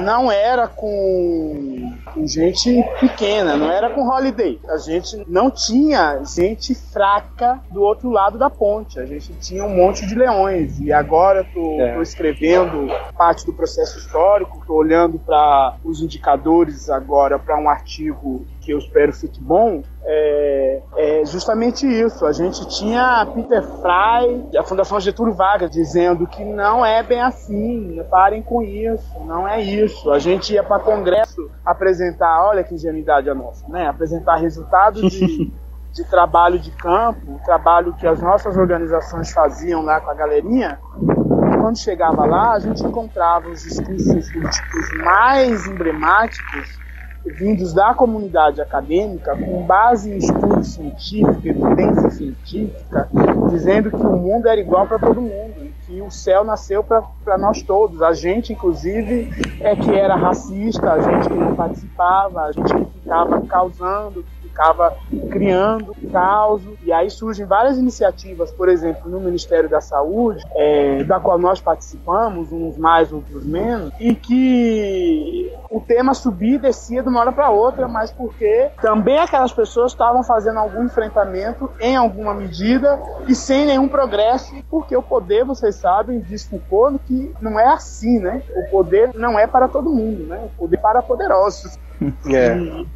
não era com, com gente pequena, não era com Holiday. A gente não tinha gente fraca do outro lado da ponte. A gente tinha um monte de leões. E agora estou É. escrevendo parte do processo histórico, estou olhando para os indicadores agora para um artigo que eu espero fique bom, é, é justamente isso. A gente tinha Peter Fry, a Fundação Getúlio Vargas, dizendo que não é bem assim, parem com isso, não é isso. A gente ia para congresso apresentar, olha que ingenuidade a nossa, né? Apresentar resultados de, de trabalho de campo, trabalho que as nossas organizações faziam lá com a galerinha. Quando chegava lá, a gente encontrava os discursos políticos mais emblemáticos vindos da comunidade acadêmica com base em estudo científico, evidência científica, dizendo que o mundo era igual para todo mundo, que o céu nasceu para nós todos. A gente, inclusive, é que era racista, a gente que não participava, a gente que ficava causando, ficava criando caos. E aí surgem várias iniciativas, por exemplo, no Ministério da Saúde, é, da qual nós participamos, uns mais, outros menos, e que o tema subia e descia de uma hora para outra, mas porque também aquelas pessoas estavam fazendo algum enfrentamento em alguma medida e sem nenhum progresso, porque o poder, vocês sabem, diz Foucault que não é assim, né? O poder não é para todo mundo, né? O poder é para poderosos. É. E,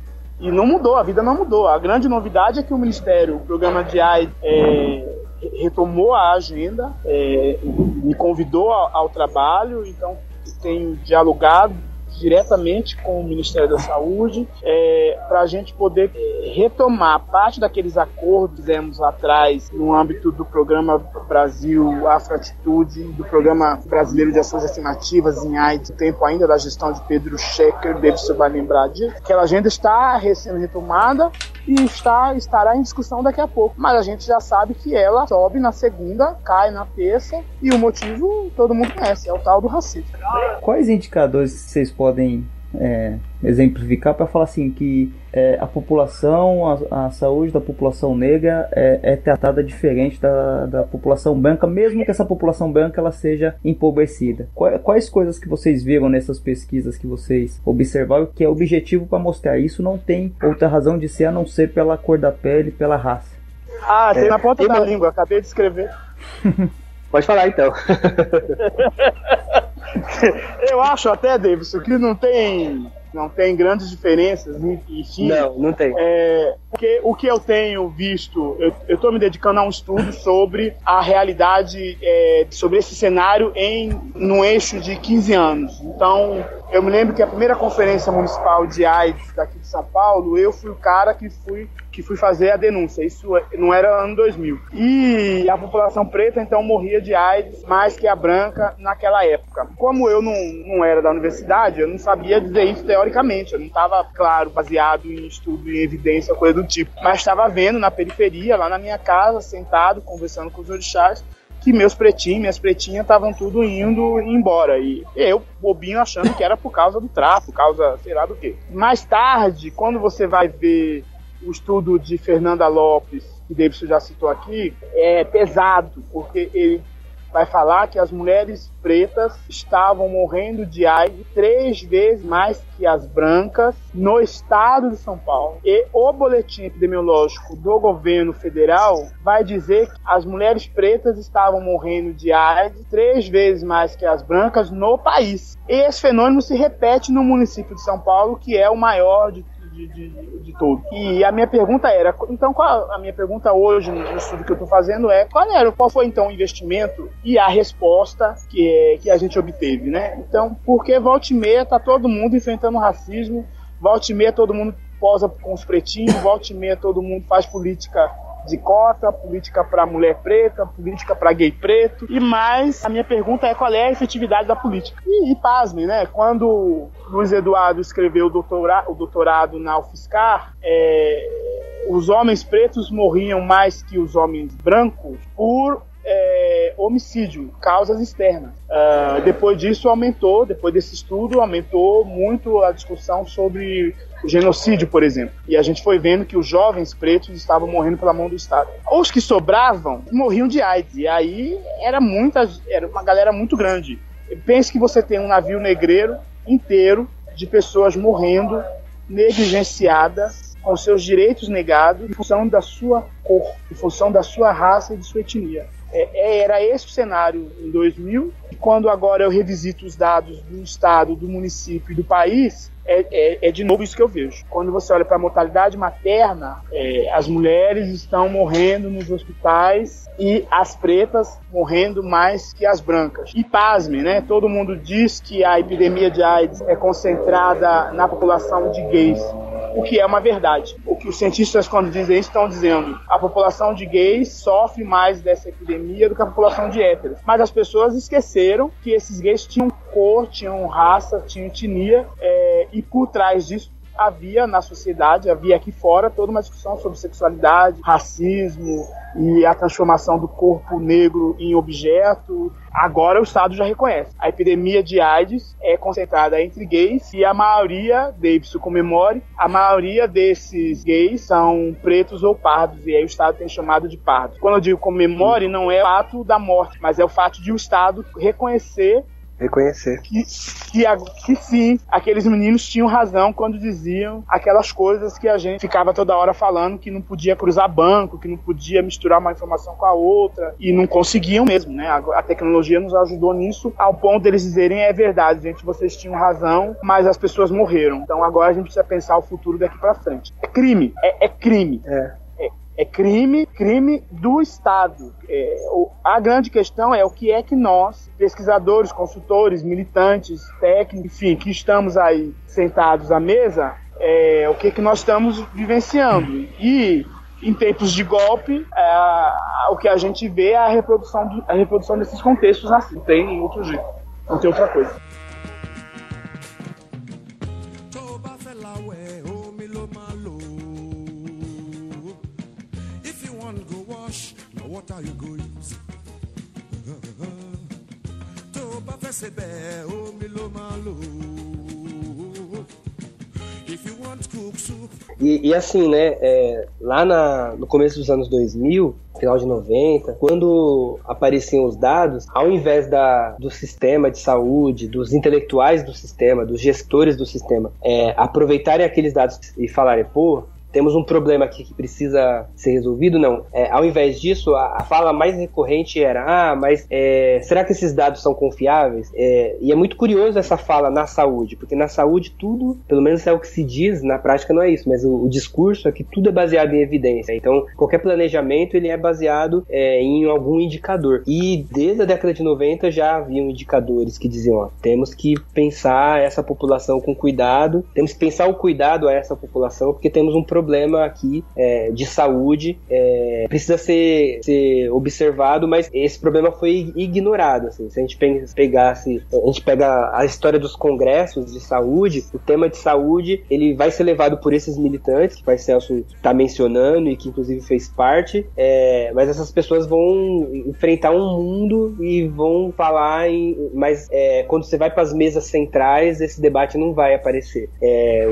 e não mudou, a vida não mudou. A grande novidade é que o Ministério, o programa de AIDS, é, retomou a agenda, é, me convidou ao, ao trabalho, então tenho dialogado diretamente com o Ministério da Saúde para a gente poder retomar parte daqueles acordos que fizemos lá atrás no âmbito do programa Brasil Afroatitude, do programa brasileiro de ações afirmativas em AIDS, tempo ainda da gestão de Pedro Schecker, Davidson vai lembrar disso. Aquela agenda está sendo retomada e está, estará em discussão daqui a pouco. Mas a gente já sabe que ela sobe na segunda, cai na terça, e o motivo todo mundo conhece, é o tal do racismo. Quais indicadores vocês podem é, exemplificar para falar assim que é, a população, a, a, saúde da população negra é, é tratada diferente da, da, população branca, mesmo que essa população branca ela seja empobrecida. Quais, quais coisas que vocês viram nessas pesquisas que vocês observaram que é objetivo para mostrar isso não tem outra razão de ser a não ser pela cor da pele, pela raça? Ah, tem na ponta da língua, acabei de escrever. Pode falar então. Eu acho até, Davidson, que não tem, não tem grandes diferenças, enfim. Não, não tem. É, porque o que eu tenho visto, eu estou me dedicando a um estudo sobre a realidade, é, sobre esse cenário em no eixo de 15 anos. Então, eu me lembro que a primeira conferência municipal de AIDS daqui de São Paulo, eu fui o cara que fui que fui fazer a denúncia. Isso é- não era ano 2000. E a população preta então morria de AIDS mais que a branca naquela época. Como eu não, não era da universidade, eu não sabia dizer isso teoricamente. Eu não estava, claro, baseado em estudo, em evidência, coisa do tipo. Mas estava vendo na periferia, lá na minha casa, sentado, conversando com os orixás, que meus pretinhos, minhas pretinhas estavam tudo indo embora. E eu, bobinho, achando que era por causa do tráfico, causa sei lá do quê. Mais tarde, quando você vai ver o estudo de Fernanda Lopes, que Davidson já citou aqui, é pesado, porque ele vai falar que as mulheres pretas estavam morrendo de AIDS três vezes mais que as brancas no estado de São Paulo. E o boletim epidemiológico do governo federal vai dizer que as mulheres pretas estavam morrendo de AIDS três vezes mais que as brancas no país. E esse fenômeno se repete no município de São Paulo, que é o maior de de, de, de todo. E a minha pergunta era, então qual a minha pergunta hoje no estudo que eu estou fazendo é qual era, qual foi então o investimento e a resposta que, que a gente obteve, né? Então, porque volta e meia tá todo mundo enfrentando racismo, volta e meia todo mundo posa com os pretinhos, volta e meia todo mundo faz política de cota, política para mulher preta, política para gay preto. E mais, a minha pergunta é qual é a efetividade da política. E, e pasmem, né? Quando Luiz Eduardo escreveu o doutorado, o doutorado na UFSCar, é, os homens pretos morriam mais que os homens brancos por é, homicídio, causas externas. Uh, depois disso aumentou, depois desse estudo, aumentou muito a discussão sobre o genocídio, por exemplo. E a gente foi vendo que os jovens pretos estavam morrendo pela mão do Estado. Os que sobravam morriam de AIDS. E aí era muita, era uma galera muito grande. Pense que você tem um navio negreiro inteiro de pessoas morrendo, negligenciadas, com seus direitos negados, em função da sua cor, em função da sua raça e de sua etnia. É, era esse o cenário em 2000. E quando agora eu revisito os dados do estado, do município e do país, é, é, é de novo isso que eu vejo. Quando você olha para a mortalidade materna, é, as mulheres estão morrendo nos hospitais e as pretas morrendo mais que as brancas. E pasme, né? Todo mundo diz que a epidemia de AIDS é concentrada na população de gays o que é uma verdade. O que os cientistas, quando dizem isso, estão dizendo a população de gays sofre mais dessa epidemia do que a população de héteros. Mas as pessoas esqueceram que esses gays tinham cor, tinham raça, tinham etnia, é, e por trás disso havia na sociedade, havia aqui fora toda uma discussão sobre sexualidade, racismo e a transformação do corpo negro em objeto. Agora o Estado já reconhece. A epidemia de AIDS é concentrada entre gays e a maioria, Davidson comemore, a maioria desses gays são pretos ou pardos, e aí o Estado tem chamado de pardos. Quando eu digo comemore, não é o fato da morte, mas é o fato de o Estado reconhecer reconhecer. Que, que, que, sim, aqueles meninos tinham razão quando diziam aquelas coisas que a gente ficava toda hora falando que não podia cruzar banco, que não podia misturar uma informação com a outra, e não conseguiam mesmo, né? A, a tecnologia nos ajudou nisso, ao ponto deles dizerem é verdade, gente, vocês tinham razão, mas as pessoas morreram. Então agora a gente precisa pensar o futuro daqui para frente. É crime, é, é crime. É é crime, crime do Estado. É, o, a grande questão é o que é que nós, pesquisadores, consultores, militantes, técnicos, enfim, que estamos aí sentados à mesa, é, o que é que nós estamos vivenciando. E em tempos de golpe, é, o que a gente vê é a reprodução, do, a reprodução desses contextos assim. Tem outro jeito, não tem outra coisa. What are. If you want cook soup. E, e assim, né, é, lá na, no começo dos anos 2000, final de 90, quando apareciam os dados, ao invés da, do sistema de saúde, dos intelectuais do sistema, dos gestores do sistema, é, aproveitarem aqueles dados e falarem, pô, temos um problema aqui que precisa ser resolvido, não. É, ao invés disso, a, a, fala mais recorrente era: ah, mas é, será que esses dados são confiáveis? É, e é muito curioso essa fala na saúde, porque na saúde tudo, pelo menos é o que se diz, na prática não é isso, mas o, o discurso é que tudo é baseado em evidência. Então, qualquer planejamento ele é baseado é, em algum indicador. E desde a década de 90 já haviam indicadores que diziam: ó, temos que pensar essa população com cuidado, temos que pensar o cuidado a essa população, porque temos um problema problema aqui é, de saúde, é, precisa ser, ser observado, mas esse problema foi ignorado. Assim. Se a gente pegasse, a gente pega a história dos congressos de saúde, o tema de saúde ele vai ser levado por esses militantes que o Celso está mencionando e que inclusive fez parte, é, mas essas pessoas vão enfrentar um mundo e vão falar em, mas é, quando você vai para as mesas centrais esse debate não vai aparecer. É,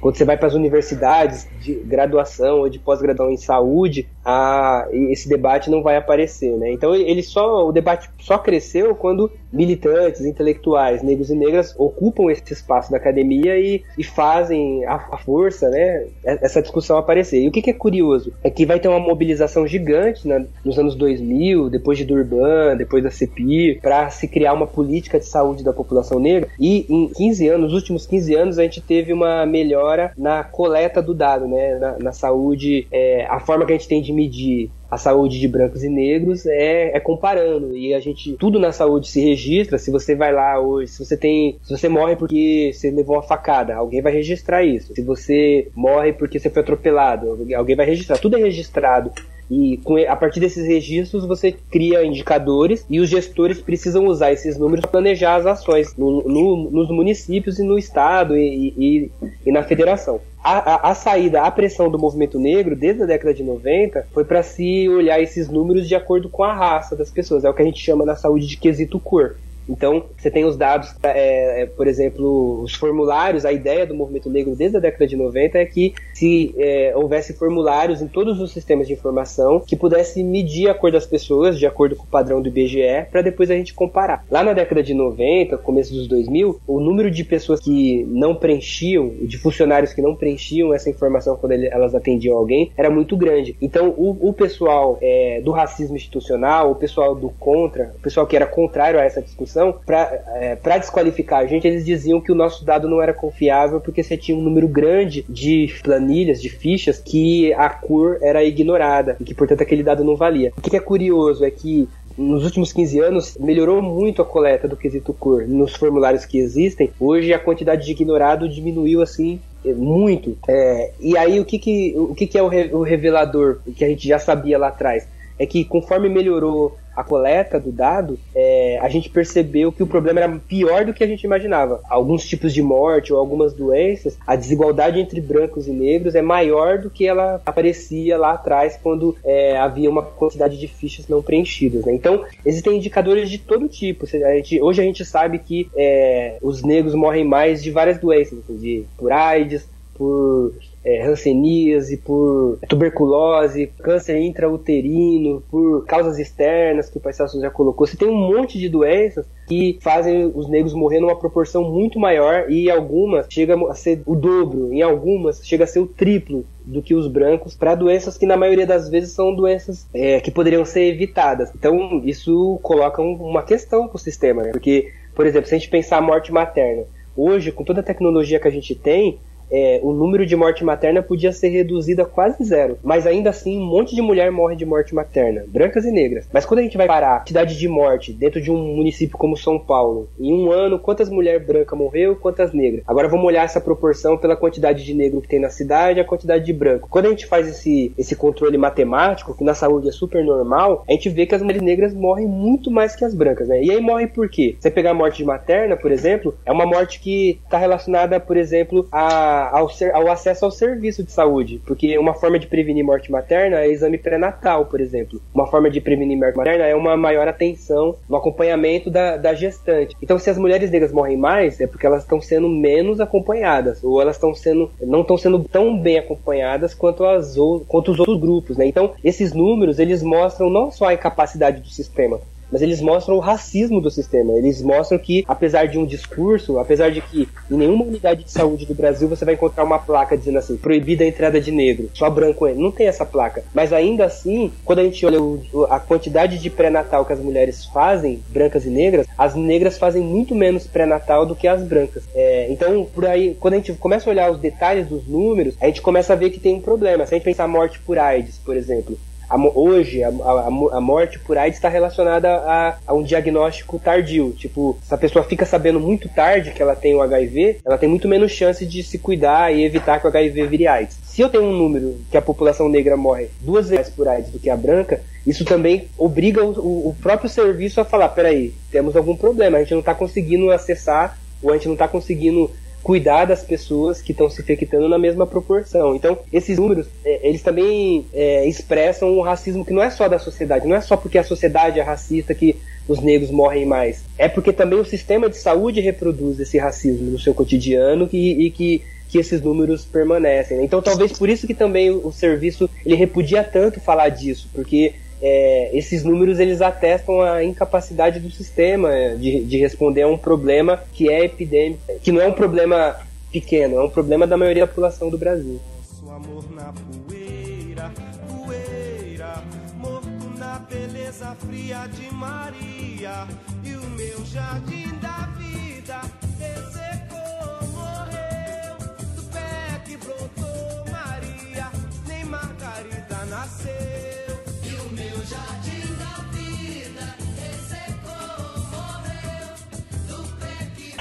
quando você vai para as universidades de graduação ou de pós-graduação em saúde, a, esse debate não vai aparecer, né? Então ele só o debate só cresceu quando militantes, intelectuais, negros e negras ocupam esse espaço da academia e, e fazem a, a, força, né? Essa discussão aparecer. E o que, que, é curioso é que vai ter uma mobilização gigante nos anos 2000, depois de Durban, depois da CEPI, para se criar uma política de saúde da população negra. E em 15 anos, nos últimos 15 anos, a gente teve uma melhora na coleta do dado, né? Na, na saúde, é, a forma que a gente tem de medir a saúde de brancos e negros é, é, comparando. E a gente tudo na saúde se registra se você vai lá hoje se você tem se você morre porque você levou uma facada alguém vai registrar isso. Se você morre porque você foi atropelado alguém vai registrar. Tudo é registrado e com, a partir desses registros você cria indicadores e os gestores precisam usar esses números para planejar as ações no, no, nos municípios e no estado e, e, e na federação. A, a, a, saída, a pressão do movimento negro desde a década de 90 foi para se olhar esses números de acordo com a raça das pessoas. É o que a gente chama na saúde de quesito cor. Então, você tem os dados, é, é, por exemplo, os formulários, a ideia do movimento negro desde a década de 90 é que se é, houvesse formulários em todos os sistemas de informação que pudesse medir a cor das pessoas de acordo com o padrão do IBGE, para depois a gente comparar. Lá na década de 90, começo dos 2000, o número de pessoas que não preenchiam, de funcionários que não preenchiam essa informação quando elas atendiam alguém, era muito grande. Então, o, o pessoal é, do racismo institucional, o pessoal do contra, o pessoal que era contrário a essa discussão, para é, desqualificar a gente, eles diziam que o nosso dado não era confiável porque você tinha um número grande de planilhas, de fichas, que a cor era ignorada e que, portanto, aquele dado não valia. O que é curioso é que nos últimos 15 anos melhorou muito a coleta do quesito cor nos formulários que existem. Hoje a quantidade de ignorado diminuiu assim muito. É, e aí o que, que, o que, que é o, re, o revelador que a gente já sabia lá atrás? É que conforme melhorou a coleta do dado, é, a gente percebeu que o problema era pior do que a gente imaginava. Alguns tipos de morte ou algumas doenças, a desigualdade entre brancos e negros é maior do que ela aparecia lá atrás quando é, havia uma quantidade de fichas não preenchidas. Né? Então, existem indicadores de todo tipo. A gente, hoje a gente sabe que é, os negros morrem mais de várias doenças, de, por AIDS, por é, hanseníase, por tuberculose, câncer intrauterino, por causas externas que o Pai Celso já colocou. Você tem um monte de doenças que fazem os negros morrer numa proporção muito maior e algumas chega a ser o dobro, em algumas chega a ser o triplo do que os brancos para doenças que na maioria das vezes são doenças é, que poderiam ser evitadas. Então isso coloca um, uma questão para o sistema, né? porque por exemplo, se a gente pensar a morte materna, hoje com toda a tecnologia que a gente tem é, o número de morte materna podia ser reduzido a quase zero. Mas ainda assim, um monte de mulher morre de morte materna, brancas e negras. Mas quando a gente vai parar a quantidade de morte dentro de um município como São Paulo, em um ano, quantas mulheres brancas morreu, quantas negras? Agora vamos olhar essa proporção pela quantidade de negro que tem na cidade e a quantidade de branco. Quando a gente faz esse, esse controle matemático, que na saúde é super normal, a gente vê que as mulheres negras morrem muito mais que as brancas, né? E aí morre por quê? Você pegar a morte de materna, por exemplo, é uma morte que está relacionada, por exemplo, a ao, ser, ao acesso ao serviço de saúde. Porque uma forma de prevenir morte materna é exame pré-natal, por exemplo. Uma forma de prevenir morte materna é uma maior atenção no acompanhamento da, da gestante. Então, se as mulheres negras morrem mais, é porque elas estão sendo menos acompanhadas, ou elas estão sendo não estão sendo tão bem acompanhadas quanto, as, quanto os outros grupos. Né? Então, esses números eles mostram não só a incapacidade do sistema, mas eles mostram o racismo do sistema. Eles mostram que, apesar de um discurso, apesar de que em nenhuma unidade de saúde do Brasil você vai encontrar uma placa dizendo assim, proibida a entrada de negro, só branco é. Não tem essa placa. Mas ainda assim, quando a gente olha o, a quantidade de pré-natal que as mulheres fazem, brancas e negras, as negras fazem muito menos pré-natal do que as brancas. É, então, por aí, quando a gente começa a olhar os detalhes dos números, a gente começa a ver que tem um problema. Se a gente pensar morte por AIDS, por exemplo, a hoje a, a, a mo- a morte por AIDS está relacionada a, a um diagnóstico tardio. Tipo, se a pessoa fica sabendo muito tarde que ela tem o HIV, ela tem muito menos chance de se cuidar e evitar que o HIV vire AIDS. Se eu tenho um número que a população negra morre duas vezes por AIDS do que a branca, isso também obriga o- o próprio serviço a falar: peraí, temos algum problema, a gente não está conseguindo acessar ou a gente não está conseguindo cuidar das pessoas que estão se infectando na mesma proporção. Então, esses números, é, eles também é, expressam um racismo que não é só da sociedade, não é só porque a sociedade é racista que os negros morrem mais. É porque também o sistema de saúde reproduz esse racismo no seu cotidiano e, e que que esses números permanecem. Então, talvez por isso que também o, o serviço ele repudia tanto falar disso, porque é, esses números eles atestam a incapacidade do sistema é, de, de responder a um problema que é epidêmico, que não é um problema pequeno, é um problema da maioria da população do Brasil. Nosso amor na poeira, poeira, morto na beleza fria de Maria. E o meu jardim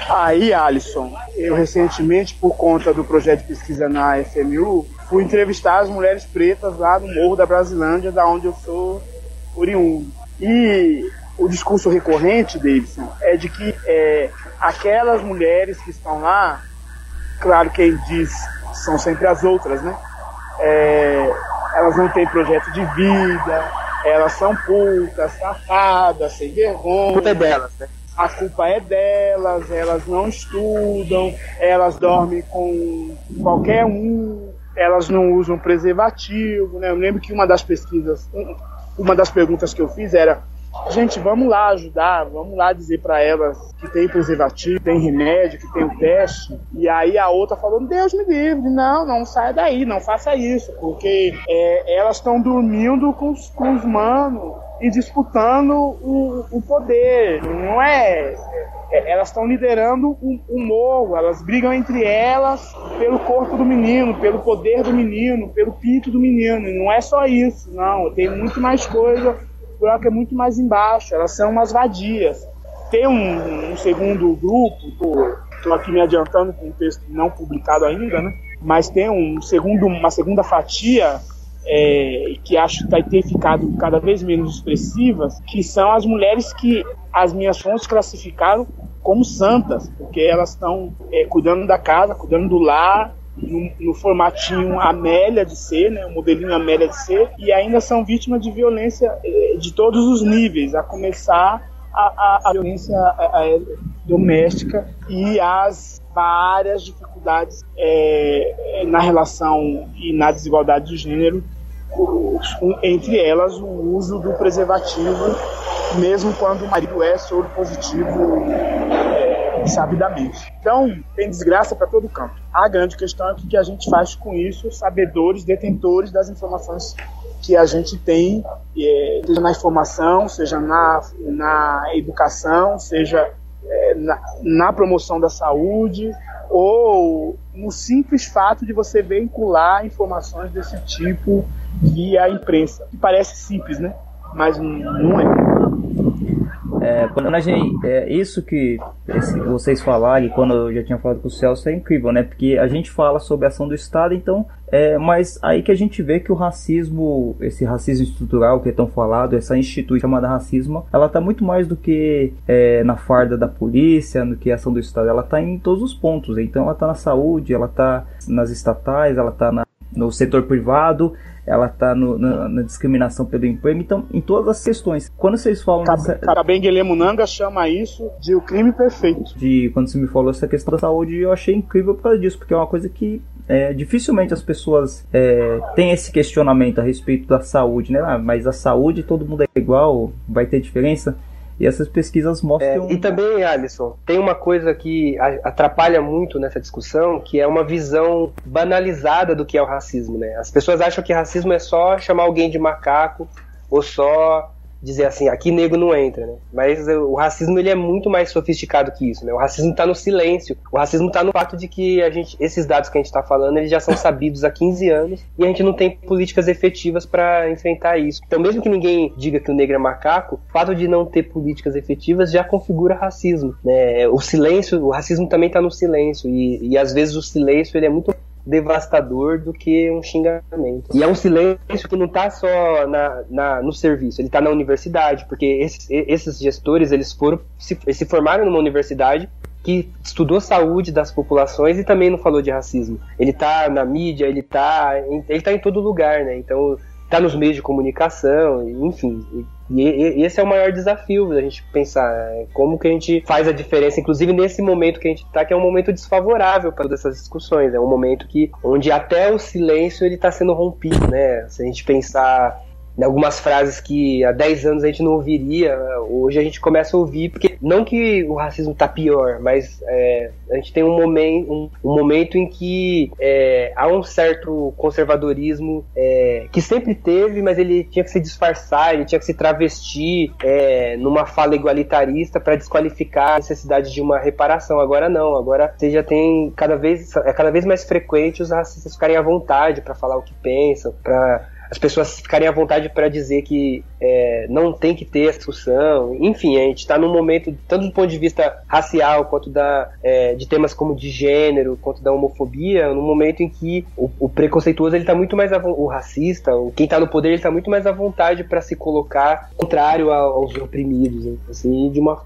Aí, Alisson, eu recentemente, por conta do projeto de pesquisa na FMU, fui entrevistar as mulheres pretas lá no Morro da Brasilândia, da onde eu sou oriundo. E o discurso recorrente, Davidson, é de que é, aquelas mulheres que estão lá, claro, quem diz são sempre as outras, né? É, elas não têm projeto de vida, elas são putas, safadas, sem vergonha. A culpa é delas, né? A culpa é delas, elas não estudam, elas dormem com qualquer um, elas não usam preservativo, né? Eu lembro que uma das pesquisas, um- uma das perguntas que eu fiz era Gente, vamos lá ajudar, vamos lá dizer para elas que tem preservativo, tem remédio, que tem o teste. E aí a outra falou: Deus me livre, não, não saia daí, não faça isso, porque é, elas estão dormindo com os, com os manos e disputando o, o poder. Não é. é, Elas estão liderando o, o morro, elas brigam entre elas pelo corpo do menino, pelo poder do menino, pelo pinto do menino. E não é só isso, não. Tem muito mais coisa o buraco é muito mais embaixo, elas são umas vadias. Tem um, um segundo grupo, estou aqui me adiantando com um texto não publicado ainda, né? mas tem um segundo, uma segunda fatia é, que acho que vai ter ficado cada vez menos expressivas, que são as mulheres que as minhas fontes classificaram como santas, porque elas estão é, cuidando da casa, cuidando do lar, no, no formatinho Amélia de ser, né, o modelinho Amélia de ser, e ainda são vítimas de violência eh, de todos os níveis, a começar a, a, a violência a- a- doméstica e as várias dificuldades eh, na relação e na desigualdade de gênero, entre elas o uso do preservativo, mesmo quando o marido é soro positivo eh, sabidamente. Então, tem desgraça para todo canto. A grande questão é o que a gente faz com isso, sabedores, detentores das informações que a gente tem, eh, seja na informação, seja na, na educação, seja eh, na, na promoção da saúde, ou no simples fato de você vincular informações desse tipo via imprensa. Parece simples, né? Mas não é. É, quando a gente, é, isso que esse- vocês falaram, e quando eu já tinha falado com o Celso, é incrível, né? Porque a gente fala sobre a ação do Estado, então, é, mas aí que a gente vê que o racismo, esse racismo estrutural que é tão falado, essa instituição chamada racismo, ela tá muito mais do que é, na farda da polícia, do que a ação do Estado, ela tá em todos os pontos. Então, ela tá na saúde, ela tá nas estatais, ela tá na- no setor privado, ela tá no- na, na discriminação pelo emprego, então, em todas as questões. Quando vocês falam dessa- Kabengele Munanga chama isso de o crime perfeito. de quando você me falou essa questão da saúde, eu achei incrível por causa disso, porque é uma coisa que é, dificilmente as pessoas é, têm esse questionamento a respeito da saúde, né? Ah, mas a saúde todo mundo é igual, vai ter diferença? E essas pesquisas mostram. É, e também, Alisson, tem uma coisa que atrapalha muito nessa discussão, que é uma visão banalizada do que é o racismo, né? As pessoas acham que racismo é só chamar alguém de macaco ou só dizer assim, aqui negro não entra, né? Mas o racismo ele é muito mais sofisticado que isso, né? O racismo está no silêncio. O racismo está no fato de que a gente, esses dados que a gente está falando, eles já são sabidos há 15 anos e a gente não tem políticas efetivas para enfrentar isso. Então, mesmo que ninguém diga que o negro é macaco, o fato de não ter políticas efetivas já configura racismo, né? O silêncio, o racismo também está no silêncio e, e às vezes o silêncio ele é muito devastador do que um xingamento. E é um silêncio que não está só na, na, no serviço, ele está na universidade, porque esses, esses gestores eles foram se, se formaram numa universidade que estudou saúde das populações e também não falou de racismo. Ele está na mídia, ele está ele tá em todo lugar, né? Então está nos meios de comunicação, enfim. E, e, esse é o maior desafio da gente pensar é, como que a gente faz a diferença, inclusive nesse momento que a gente está, que é um momento desfavorável para todas essas discussões. É um momento que onde até o silêncio ele está sendo rompido, né? Se a gente pensar algumas frases que há 10 anos a gente não ouviria, hoje a gente começa a ouvir, porque não que o racismo está pior, mas é, a gente tem um momento, um, um momento em que é, há um certo conservadorismo é, que sempre teve, mas ele tinha que se disfarçar, ele tinha que se travestir é, numa fala igualitarista para desqualificar a necessidade de uma reparação. Agora não, agora você já tem cada vez, é cada vez mais frequente os racistas ficarem à vontade para falar o que pensam, para as pessoas ficarem à vontade para dizer que é, não tem que ter discussão. Enfim, a gente está num momento, tanto do ponto de vista racial, quanto da, é, de temas como de gênero, quanto da homofobia, num momento em que o, o preconceituoso ele está muito mais o racista, o, quem está no poder ele está muito mais à vontade para se colocar contrário aos oprimidos, assim, de uma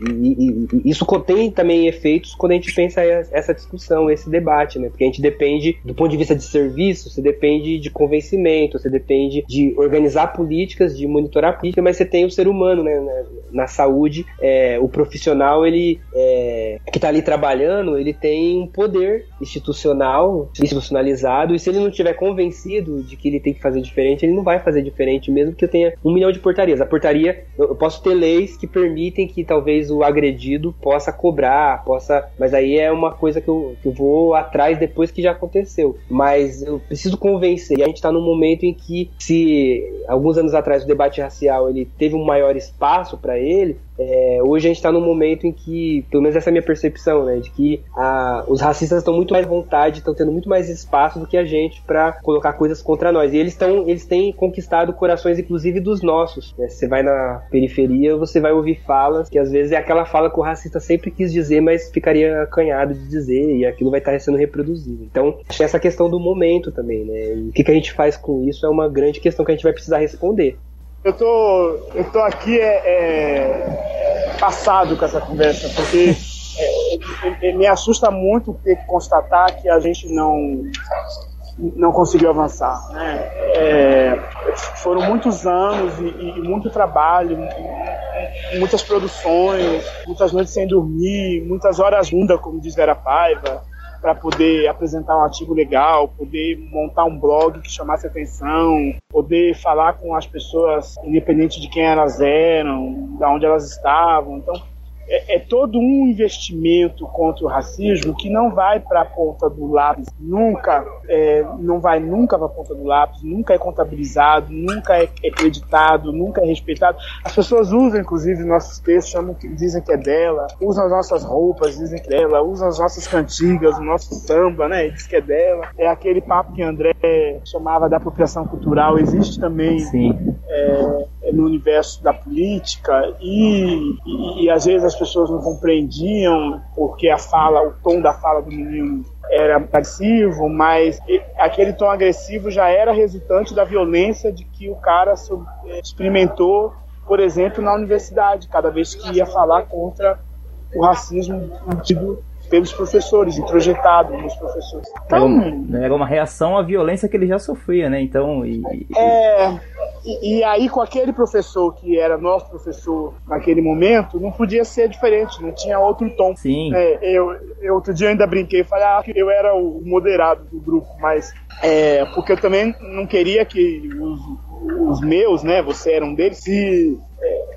e, e, e, isso tem também efeitos quando a gente pensa essa discussão, esse debate, né? Porque a gente depende do ponto de vista de serviço, você depende de convencimento, você depende de organizar políticas, de monitorar política, mas você tem o ser humano, né? Na, na saúde, é, o profissional, ele é, que está ali trabalhando, ele tem um poder institucional, institucionalizado, e se ele não estiver convencido de que ele tem que fazer diferente, ele não vai fazer diferente, mesmo que eu tenha um milhão de portarias. A portaria, eu posso ter leis que permitem que talvez o agredido possa cobrar, possa. Mas aí é uma coisa que eu, que eu vou atrás depois que já aconteceu. Mas eu preciso convencer. E a gente está num momento em que, se alguns anos atrás o debate racial ele teve um maior espaço para ele, é, hoje a gente está num momento em que, pelo menos essa é a minha percepção, né, de que a, os racistas estão muito mais vontade, estão tendo muito mais espaço do que a gente para colocar coisas contra nós. E eles estão, eles têm conquistado corações, inclusive dos nossos. Né? Você vai na periferia, você vai ouvir falas que às vezes é aquela fala que o racista sempre quis dizer, mas ficaria acanhado de dizer e aquilo vai estar sendo reproduzido. Então, acho que essa questão do momento também, né? E o que, que a gente faz com isso é uma grande questão que a gente vai precisar responder. Eu tô, eu tô aqui é, é, passado com essa conversa, porque é, me assusta muito ter que constatar que a gente não não conseguiu avançar. Né? É, foram muitos anos e, e muito trabalho, muitas produções, muitas noites sem dormir, muitas horas bunda, como diz Vera Paiva, para poder apresentar um artigo legal, poder montar um blog que chamasse atenção, poder falar com as pessoas, independente de quem elas eram, de onde elas estavam. Então, é, é, todo um investimento contra o racismo que não vai para a ponta do lápis, nunca, é, não vai nunca para a ponta do lápis, nunca é contabilizado, nunca é, é acreditado, nunca é respeitado. As pessoas usam, inclusive, nossos textos, chamam, dizem que é dela, usam as nossas roupas, dizem que é dela, usam as nossas cantigas, o nosso samba, né, diz que é dela. É aquele papo que André chamava da apropriação cultural, existe também. Sim. É, no universo da política e, e, e, às vezes as pessoas não compreendiam porque a fala, o tom da fala do menino era agressivo, mas aquele tom agressivo já era resultante da violência de que o cara experimentou, por exemplo, na universidade, cada vez que ia falar contra o racismo tido pelos professores, introjetado nos professores. Então, era uma reação à violência que ele já sofria, né? Então, e, é, e, e, aí, com aquele professor que era nosso professor naquele momento, não podia ser diferente, não tinha outro tom. Sim. É, eu, eu, outro dia eu ainda brinquei, falei ah, que eu era o moderado do grupo, mas é, porque eu também não queria que os, os meus, né, você era um deles, se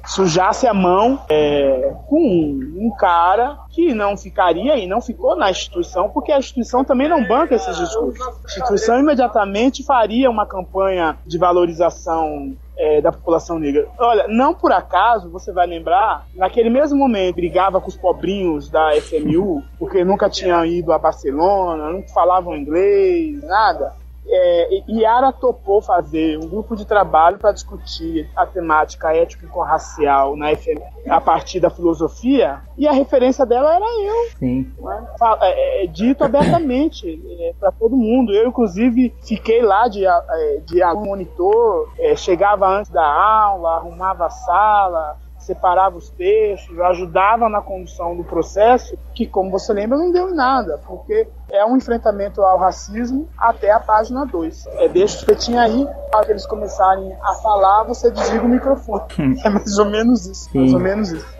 sujasse a mão é, com um, cara que não ficaria e não ficou na instituição, porque a instituição também não banca esses discursos. A instituição imediatamente faria uma campanha de valorização é, da população negra. Olha, não por acaso, você vai lembrar, naquele mesmo momento brigava com os pobrinhos da FMU, porque nunca tinham ido a Barcelona, não falavam inglês, nada. É, Yara topou fazer um grupo de trabalho para discutir a temática étnico-racial na FM a partir da filosofia, e a referência dela era eu. Sim. Né? Fa- É, é dito abertamente para todo mundo. Eu, inclusive, fiquei lá de, é, de monitor, é, chegava antes da aula, arrumava a sala, separava os textos, ajudava na condução do processo, que, como você lembra, não deu em nada, porque é um enfrentamento ao racismo até a página 2. É deixa que tinha aí, para eles começarem a falar, você desliga o microfone. É mais ou menos isso. Mais Sim. ou menos isso.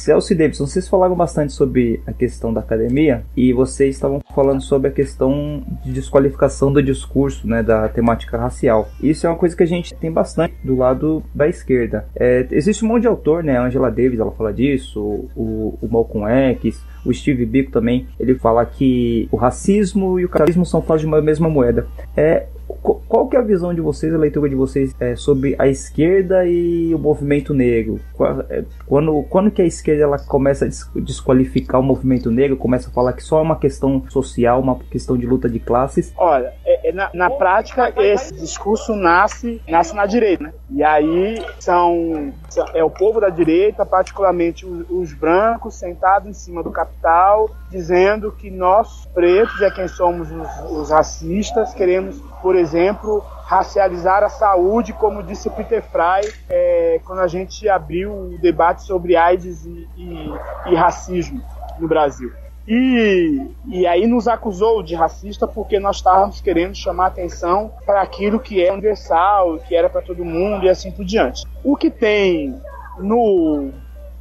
Celso e Davidson, vocês falaram bastante sobre a questão da academia e vocês estavam falando sobre a questão de desqualificação do discurso, né, da temática racial. Isso é uma coisa que a gente tem bastante do lado da esquerda. É, existe um monte de autor, né, a Angela Davis, ela fala disso, o, o Malcolm X, o Steve Biko também, ele fala que o racismo e o capitalismo são faces de uma mesma moeda. É, qual que é a visão de vocês, a leitura de vocês é, sobre a esquerda e o movimento negro? É, Quando, quando que a esquerda ela começa a des- desqualificar o movimento negro, começa a falar que só é uma questão social, uma questão de luta de classes? Olha, é- é na, na prática, esse discurso nasce, nasce na direita, né? E aí são- é o povo da direita, particularmente os, os brancos, sentados em cima do capital, dizendo que nós, pretos, é quem somos os, os racistas, queremos, por exemplo, racializar a saúde, como disse o Peter Fry é, quando a gente abriu o debate sobre AIDS e, e- e racismo no Brasil. E, e aí nos acusou de racista porque nós estávamos querendo chamar atenção para aquilo que é universal, que era para todo mundo e assim por diante. O que tem no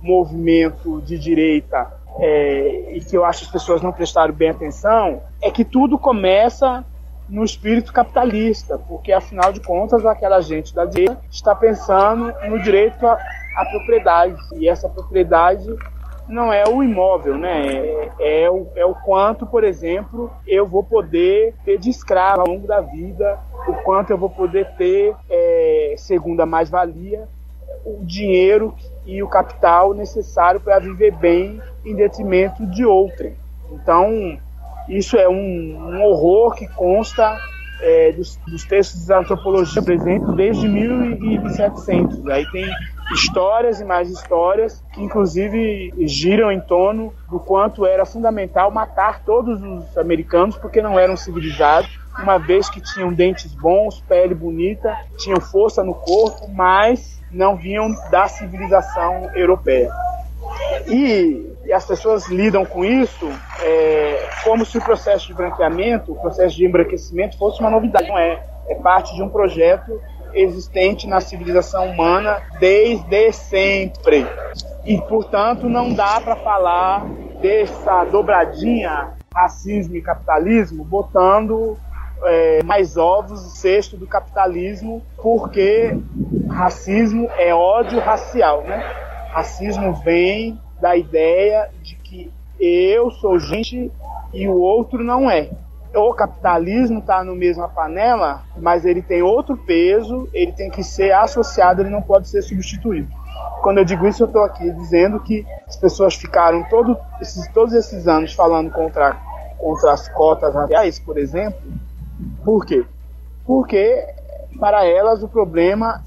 movimento de direita é, e que eu acho que as pessoas não prestaram bem atenção é que tudo começa no espírito capitalista, porque afinal de contas aquela gente da direita está pensando no direito à, à propriedade e essa propriedade não é o imóvel, né? É, é o, é o quanto, por exemplo, eu vou poder ter de escravo ao longo da vida, o quanto eu vou poder ter, é, segundo a mais-valia, o dinheiro e o capital necessário para viver bem em detrimento de outrem. Então, isso é um, um horror que consta é, dos, dos textos da antropologia, por exemplo, desde 1700. Aí tem histórias e mais histórias que, inclusive, giram em torno do quanto era fundamental matar todos os americanos porque não eram civilizados, uma vez que tinham dentes bons, pele bonita, tinham força no corpo, mas não vinham da civilização europeia. E, e as pessoas lidam com isso é, como se o processo de branqueamento, o processo de embranquecimento fosse uma novidade. Não é. É parte de um projeto existente na civilização humana desde sempre. E, portanto, não dá para falar dessa dobradinha racismo e capitalismo botando é, mais ovos no cesto do capitalismo, porque racismo é ódio racial, né? Racismo vem da ideia de que eu sou gente e o outro não é. O capitalismo está no mesma panela, mas ele tem outro peso, ele tem que ser associado, ele não pode ser substituído. Quando eu digo isso, eu estou aqui dizendo que as pessoas ficaram todo, esses, todos esses anos falando contra, contra as cotas raciais, por exemplo. Por quê? Porque para elas o problema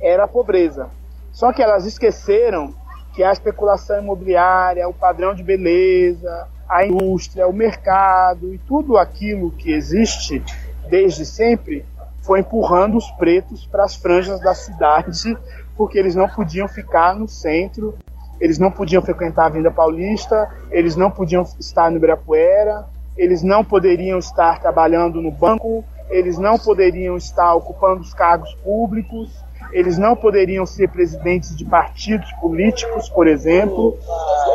era a pobreza. Só que elas esqueceram que a especulação imobiliária, o padrão de beleza, a indústria, o mercado e tudo aquilo que existe desde sempre foi empurrando os pretos para as franjas da cidade, porque eles não podiam ficar no centro, eles não podiam frequentar a Avenida Paulista, eles não podiam estar no Ibirapuera, eles não poderiam estar trabalhando no banco, eles não poderiam estar ocupando os cargos públicos, eles não poderiam ser presidentes de partidos políticos, por exemplo,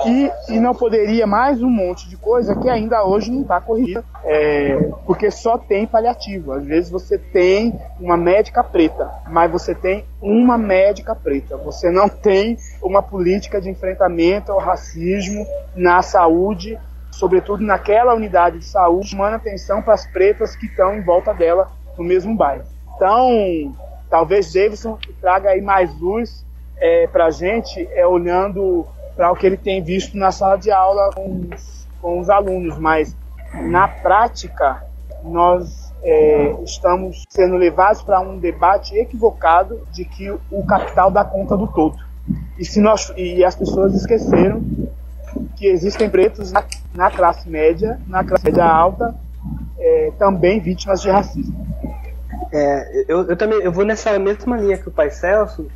E, e não poderia mais um monte de coisa que ainda hoje não está corrigida, é, porque só tem paliativo. Às vezes você tem uma médica preta, mas você tem uma médica preta. Você não tem uma política de enfrentamento ao racismo na saúde, sobretudo naquela unidade de saúde, chamando atenção para as pretas que estão em volta dela no mesmo bairro. Então, talvez Davidson traga aí mais luz é, para a gente, é, olhando para o que ele tem visto na sala de aula com os, com os alunos, mas na prática nós é, estamos sendo levados para um debate equivocado de que o capital dá conta do todo. E, se nós, e as pessoas esqueceram que existem pretos na, na classe média, na classe média alta, é, também vítimas de racismo. É, eu, eu também eu vou nessa mesma linha que o pai Celso,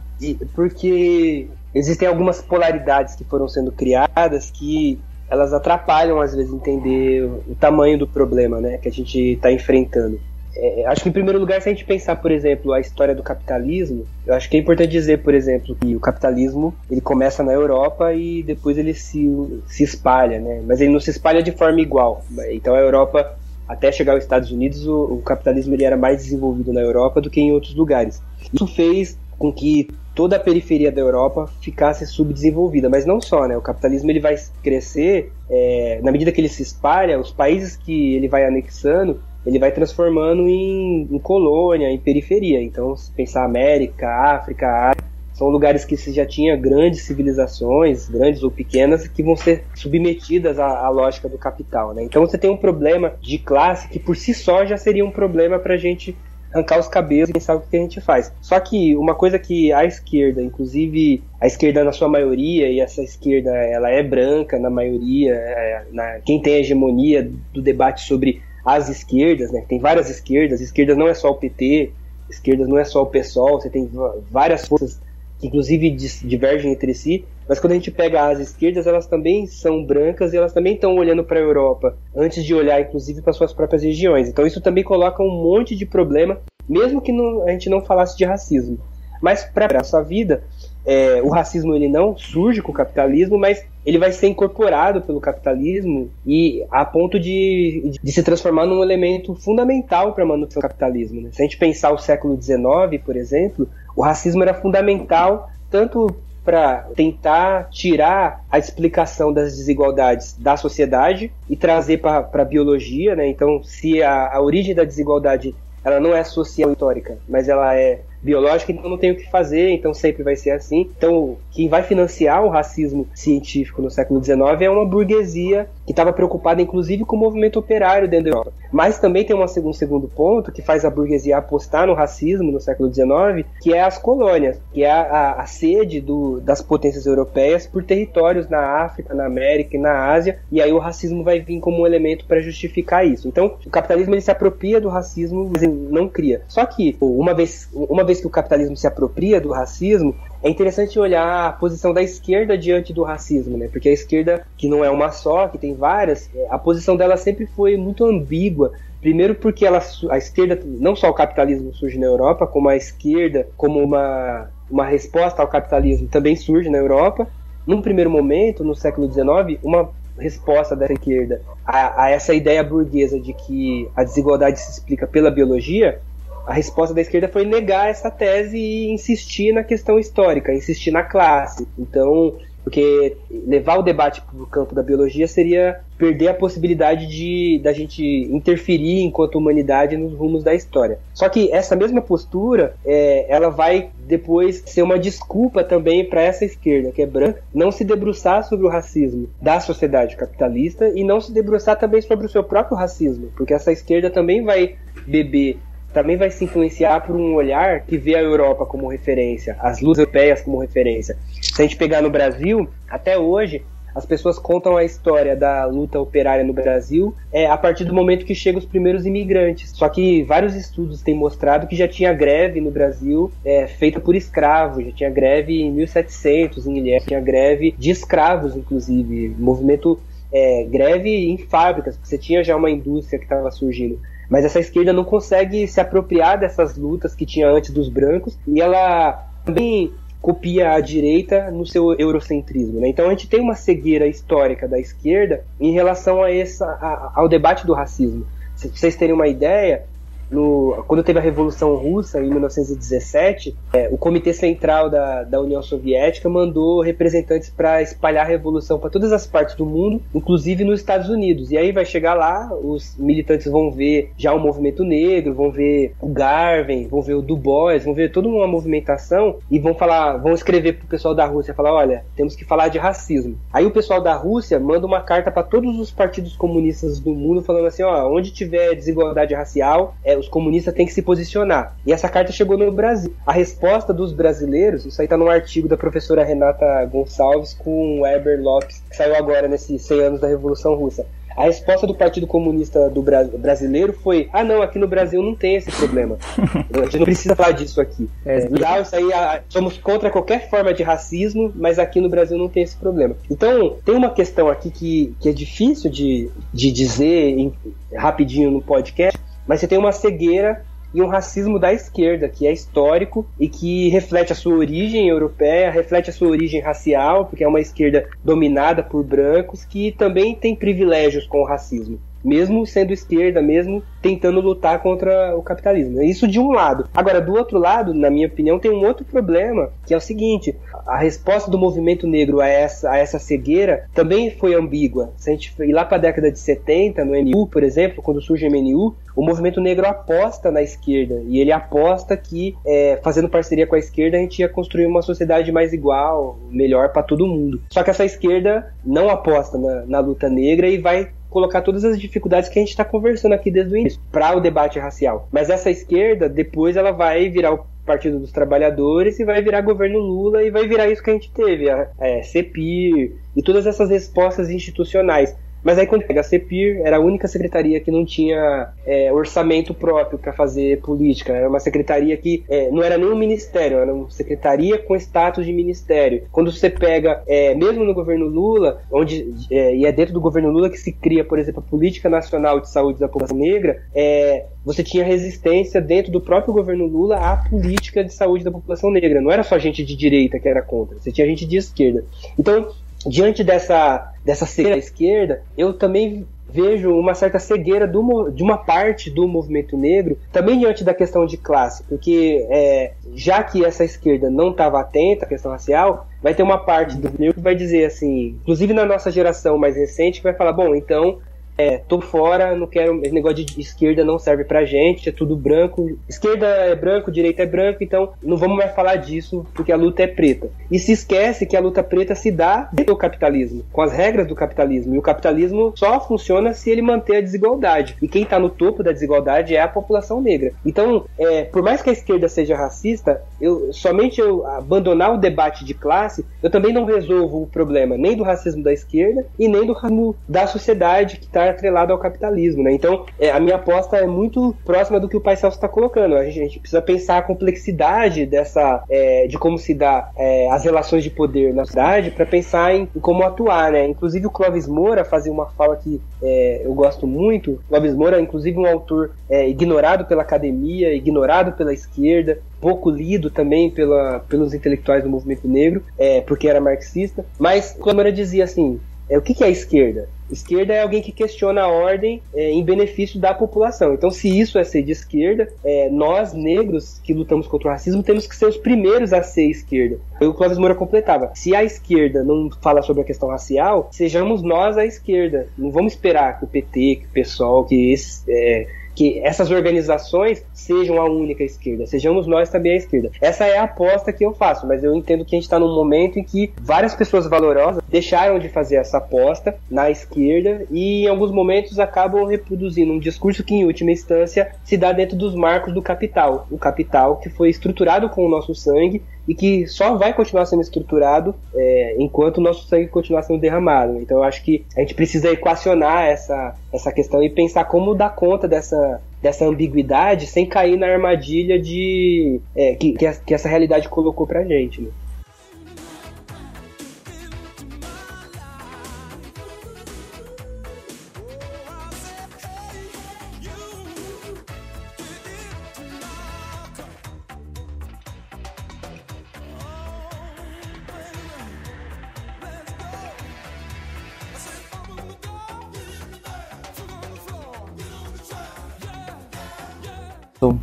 porque existem algumas polaridades que foram sendo criadas que elas atrapalham às vezes entender o, tamanho do problema, né, que a gente está enfrentando. É, acho que em primeiro lugar, se a gente pensar, por exemplo, a história do capitalismo, eu acho que é importante dizer, por exemplo, que o capitalismo ele começa na Europa e depois ele se, se espalha, né? Mas ele não se espalha de forma igual. Então a Europa, até chegar aos Estados Unidos, o, o capitalismo ele era mais desenvolvido na Europa do que em outros lugares. Isso fez com que toda a periferia da Europa ficasse subdesenvolvida, mas não só, né? O capitalismo ele vai crescer é, na medida que ele se espalha, os países que ele vai anexando, ele vai transformando em, em colônia, em periferia. Então, se pensar América, África, Ásia, são lugares que se já tinha grandes civilizações, grandes ou pequenas, que vão ser submetidas à, à lógica do capital. Né? Então você tem um problema de classe que por si só já seria um problema para a gente arrancar os cabelos e pensar o que a gente faz. Só que uma coisa que a esquerda, inclusive a esquerda na sua maioria, e essa esquerda ela é branca na maioria, é, na, quem tem a hegemonia do debate sobre as esquerdas, né? Tem várias esquerdas, esquerdas não é só o PT, esquerdas não é só o PSOL, você tem várias forças inclusive divergem entre si, mas quando a gente pega as esquerdas, elas também são brancas e elas também estão olhando para a Europa, antes de olhar inclusive para suas próprias regiões. Então isso também coloca um monte de problema, mesmo que não, a gente não falasse de racismo. Mas para a nossa vida, é, o racismo ele não surge com o capitalismo, mas ele vai ser incorporado pelo capitalismo e a ponto de, de se transformar num elemento fundamental para a manutenção do capitalismo. Né? Se a gente pensar o século XIX, por exemplo, o racismo era fundamental tanto para tentar tirar a explicação das desigualdades da sociedade e trazer para a biologia, né? Então, se a, a origem da desigualdade ela não é social histórica, mas ela é biológica, então não tem o que fazer, então sempre vai ser assim. Então, quem vai financiar o racismo científico no século XIX é uma burguesia que estava preocupada, inclusive, com o movimento operário dentro da Europa. Mas também tem uma, um segundo ponto que faz a burguesia apostar no racismo no século XIX, que é as colônias, que é a, a, a sede do, das potências europeias por territórios na África, na América e na Ásia, e aí o racismo vai vir como um elemento para justificar isso. Então, o capitalismo ele se apropria do racismo, mas ele não cria. Só que, uma vez, uma vez que o capitalismo se apropria do racismo, é interessante olhar a posição da esquerda diante do racismo, né? Porque a esquerda, que não é uma só, que tem várias, é, a posição dela sempre foi muito ambígua. Primeiro porque ela, a esquerda, não só o capitalismo surge na Europa, como a esquerda, como uma, uma resposta ao capitalismo, também surge na Europa. Num primeiro momento, no século XIX, uma resposta dessa esquerda a, a essa ideia burguesa de que a desigualdade se explica pela biologia a resposta da esquerda foi negar essa tese e insistir na questão histórica, insistir na classe. Então, porque levar o debate para o campo da biologia seria perder a possibilidade de da gente interferir enquanto humanidade nos rumos da história. Só que essa mesma postura, é, ela vai depois ser uma desculpa também para essa esquerda que é branca não se debruçar sobre o racismo da sociedade capitalista e não se debruçar também sobre o seu próprio racismo, porque essa esquerda também vai beber também vai se influenciar por um olhar que vê a Europa como referência, as lutas europeias como referência. Se a gente pegar no Brasil, até hoje, as pessoas contam a história da luta operária no Brasil é, a partir do momento que chegam os primeiros imigrantes. Só que vários estudos têm mostrado que já tinha greve no Brasil é, feita por escravos, já tinha greve em 1700 em Ilhéus, tinha greve de escravos, inclusive, movimento é, greve em fábricas, porque você tinha já uma indústria que estava surgindo. Mas essa esquerda não consegue se apropriar dessas lutas que tinha antes dos brancos e ela também copia a direita no seu eurocentrismo. Né? Então a gente tem uma cegueira histórica da esquerda em relação a essa, a- ao debate do racismo. Se vocês terem uma ideia, no- quando teve a Revolução Russa, em 1917, é, o Comitê Central da, da União Soviética mandou representantes para espalhar a revolução para todas as partes do mundo, inclusive nos Estados Unidos. E aí vai chegar lá, os militantes vão ver já o movimento negro, vão ver o Garvey, vão ver o Du Bois, vão ver toda uma movimentação e vão falar, vão escrever pro pessoal da Rússia, falar, olha, temos que falar de racismo. Aí o pessoal da Rússia manda uma carta para todos os partidos comunistas do mundo falando assim, ó, onde tiver desigualdade racial, é, os comunistas têm que se posicionar. E essa carta chegou no Brasil. A resposta dos brasileiros, isso aí tá num artigo da professora Renata Gonçalves com o Weber Lopes, que saiu agora nesses 100 anos da Revolução Russa. A resposta do Partido Comunista do Bra- brasileiro foi: ah, não, aqui no Brasil não tem esse problema. A gente não precisa falar disso aqui. É legal isso aí, ah, somos contra qualquer forma de racismo, mas aqui no Brasil não tem esse problema. Então, tem uma questão aqui que, que é difícil de, de dizer em- rapidinho no podcast, mas você tem uma cegueira e um racismo da esquerda, que é histórico e que reflete a sua origem europeia, reflete a sua origem racial, porque é uma esquerda dominada por brancos que também tem privilégios com o racismo. Mesmo sendo esquerda, mesmo tentando lutar contra o capitalismo. Isso de um lado. Agora, do outro lado, na minha opinião, tem um outro problema, que é o seguinte: a resposta do movimento negro a essa, a essa cegueira também foi ambígua. Se a gente ir lá para a década de 70, no MU, por exemplo, quando surge o MNU, o movimento negro aposta na esquerda. E ele aposta que, é, fazendo parceria com a esquerda, a gente ia construir uma sociedade mais igual, melhor para todo mundo. Só que essa esquerda não aposta na, na luta negra e vai colocar todas as dificuldades que a gente está conversando aqui desde o início para o debate racial. Mas essa esquerda, depois ela vai virar o Partido dos Trabalhadores e vai virar governo Lula e vai virar isso que a gente teve, a é, CEPIR e todas essas respostas institucionais. Mas aí quando pega a CEPIR, era a única secretaria que não tinha é, orçamento próprio para fazer política. Era uma secretaria que é, não era nem um ministério, era uma secretaria com status de ministério. Quando você pega, é, mesmo no governo Lula, onde é, e é dentro do governo Lula que se cria, por exemplo, a Política Nacional de Saúde da População Negra, é, você tinha resistência dentro do próprio governo Lula à política de saúde da população negra. Não era só gente de direita que era contra, você tinha gente de esquerda. Então, diante dessa, dessa cegueira esquerda, eu também vejo uma certa cegueira do de uma parte do movimento negro, também diante da questão de classe, porque é, já que essa esquerda não estava atenta à questão racial, vai ter uma parte do negro que vai dizer assim, inclusive na nossa geração mais recente, que vai falar, bom, então é, tô fora, não quero. Esse negócio de esquerda não serve pra gente, é tudo branco. Esquerda é branco, direita é branco, então não vamos mais falar disso porque a luta é preta. E se esquece que a luta preta se dá do capitalismo, com as regras do capitalismo. E o capitalismo só funciona se ele manter a desigualdade. E quem tá no topo da desigualdade é a população negra. Então, é, por mais que a esquerda seja racista, eu, somente eu abandonar o debate de classe, eu também não resolvo o problema nem do racismo da esquerda e nem do racismo da sociedade que atrelado ao capitalismo, né? Então, é, a minha aposta é muito próxima do que o Pai Celso está colocando. A gente, a gente precisa pensar a complexidade dessa, é, de como se dá é, as relações de poder na cidade para pensar em, em como atuar, né? Inclusive o Clóvis Moura fazia uma fala que é, eu gosto muito. Clóvis Moura, inclusive um autor é, ignorado pela academia, ignorado pela esquerda, pouco lido também pela, pelos intelectuais do movimento negro, é, porque era marxista. Mas Clóvis Moura dizia assim: é, o que, que é esquerda? Esquerda é alguém que questiona a ordem é, em benefício da população. Então, se isso é ser de esquerda, é, nós, negros, que lutamos contra o racismo, temos que ser os primeiros a ser esquerda. Aí o Clóvis Moura completava. Se a esquerda não fala sobre a questão racial, sejamos nós a esquerda. Não vamos esperar que o PT, que o PSOL, que esse, é, que essas organizações sejam a única esquerda, sejamos nós também a esquerda. Essa é a aposta que eu faço, mas eu entendo que a gente está num momento em que várias pessoas valorosas deixaram de fazer essa aposta na esquerda e em alguns momentos acabam reproduzindo um discurso que, em última instância, se dá dentro dos marcos do capital. O capital que foi estruturado com o nosso sangue e que só vai continuar sendo estruturado é, enquanto o nosso sangue continuar sendo derramado. Então eu acho que a gente precisa equacionar essa, essa questão e pensar como dar conta dessa, dessa ambiguidade sem cair na armadilha de é, que, que, essa realidade colocou pra gente. Né?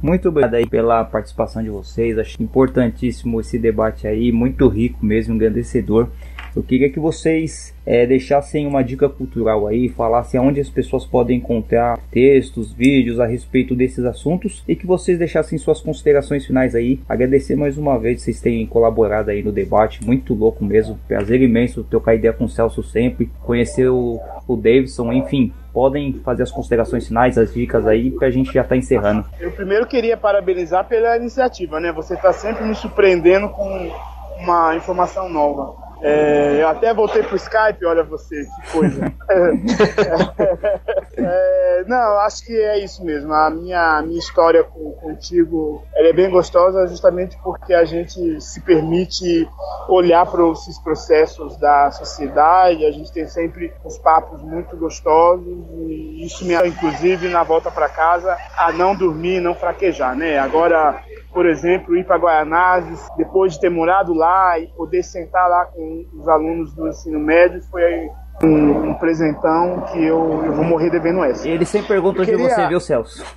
Muito obrigado aí pela participação de vocês. Acho importantíssimo esse debate aí, muito rico mesmo, engrandecedor. Eu queria que vocês é, deixassem uma dica cultural aí, falassem onde as pessoas podem encontrar textos, vídeos a respeito desses assuntos e que vocês deixassem suas considerações finais aí. Agradecer mais uma vez vocês terem colaborado aí no debate, muito louco mesmo. Prazer imenso trocar ideia com o Celso sempre, conhecer o, o Davidson, enfim. Podem fazer as considerações finais, as dicas aí, que a gente já está encerrando. Eu primeiro queria parabenizar pela iniciativa, né? Você está sempre me surpreendendo com uma informação nova. É, eu até voltei pro Skype, olha você, que coisa. É, não, acho que é isso mesmo. A minha, a minha história com, contigo é bem gostosa justamente porque a gente se permite olhar para esses processos da sociedade. A gente tem sempre uns papos muito gostosos e isso me ajuda, inclusive, na volta para casa a não dormir, não fraquejar, né? Agora por exemplo, ir para Guaianazes, depois de ter morado lá e poder sentar lá com os alunos do ensino médio, foi um, um presentão que eu, eu vou morrer devendo essa. Ele sempre pergunta onde queria- você viu, Celso.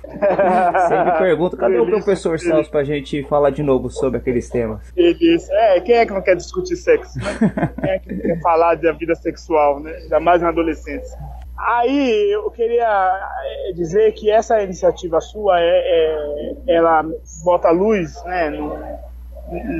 sempre pergunta, cadê o professor Celso pra gente falar de novo sobre aqueles temas? Ele disse, é, quem é que não quer discutir sexo? Né? Quem é que não quer falar da vida sexual, né? Ainda mais na adolescência. Aí eu queria eh, dizer que essa iniciativa sua é, é- ela bota luz, né, no-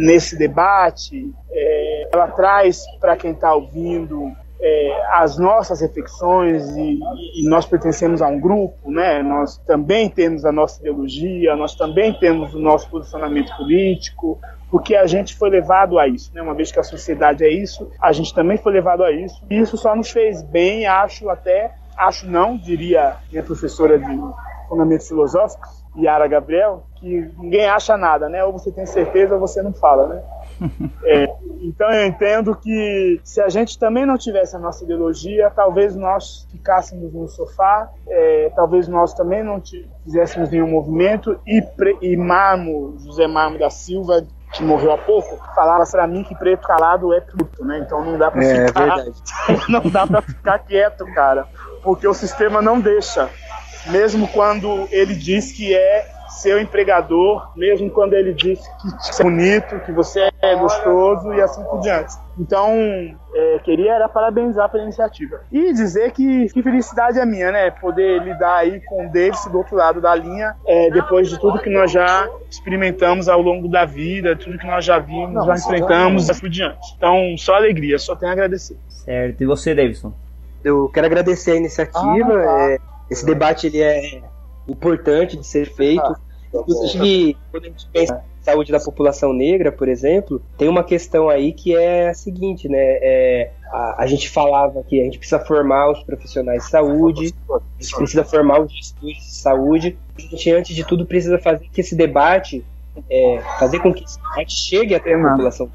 nesse debate, é, ela traz para quem está ouvindo é, as nossas reflexões e, e nós pertencemos a um grupo, né? Nós também temos a nossa ideologia, nós também temos o nosso posicionamento político, porque a gente foi levado a isso, né? Uma vez que a sociedade é isso, a gente também foi levado a isso. E isso só nos fez bem, acho até, acho não, diria minha professora de fundamentos filosóficos, Yara Gabriel, que ninguém acha nada, né? Ou você tem certeza ou você não fala, né? É, então eu entendo que se a gente também não tivesse a nossa ideologia, talvez nós ficássemos no sofá, é, talvez nós também não fizéssemos nenhum movimento e, pre, e Marmo, José Marmo da Silva, que morreu há pouco, falava para mim que preto calado é puto, né? Então não dá para É, ficar, verdade. não dá para ficar quieto, cara, porque o sistema não deixa, mesmo quando ele diz que é seu empregador, mesmo quando ele diz que você é bonito, que você é gostoso e assim por diante. Então, é, queria era parabenizar pela iniciativa. E dizer que, que felicidade é minha, né? Poder lidar aí com o Davis do outro lado da linha, é, depois de tudo que nós já experimentamos ao longo da vida, tudo que nós já vimos, Não, já enfrentamos e assim por diante. Então, só alegria, só tenho a agradecer. Certo. E você, Davidson? Eu quero agradecer a iniciativa. Ah, tá. é, esse debate ele é importante de ser feito. Inclusive, quando a gente pensa em saúde da população negra, por exemplo, tem uma questão aí que é a seguinte, né? É, a, a gente falava que a gente precisa formar os profissionais de saúde, a gente precisa formar os gestores de saúde. A gente, antes de tudo, precisa fazer que esse debate, é, fazer com que esse debate chegue até a população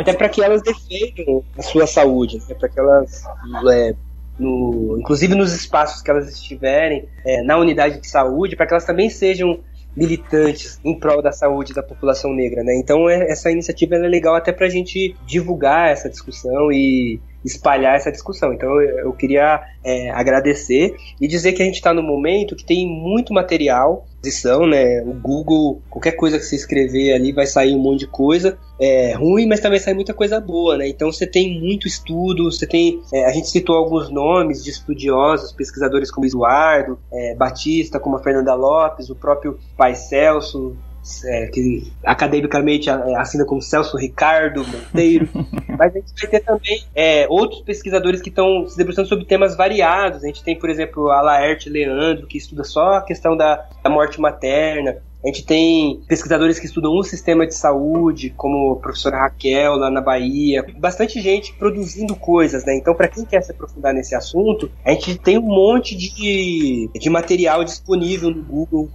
até para que elas defendam a sua saúde, né? para que elas, é, no- inclusive nos espaços que elas estiverem, é, na unidade de saúde, para que elas também sejam militantes em prol da saúde da população negra, né? Então é- essa iniciativa é legal até para a gente divulgar essa discussão e espalhar essa discussão. Então eu, queria é, agradecer e dizer que a gente está no momento que tem muito material, edição, né? O Google, qualquer coisa que você escrever ali vai sair um monte de coisa é, ruim, mas também sai muita coisa boa, né? Então você tem muito estudo, você tem. é, a gente citou alguns nomes de estudiosos, pesquisadores como Eduardo, é, Batista, como a Fernanda Lopes, o próprio Pai Celso. É, que academicamente é, assina como Celso Ricardo Monteiro, mas a gente vai ter também é, outros pesquisadores que estão se debruçando sobre temas variados. A gente tem, por exemplo, a Laerte Leandro, que estuda só a questão da, da morte materna. A gente tem pesquisadores que estudam o sistema de saúde, como a professora Raquel lá na Bahia. Bastante gente produzindo coisas, né? Então, para quem quer se aprofundar nesse assunto, a gente tem um monte de, de material disponível no Google,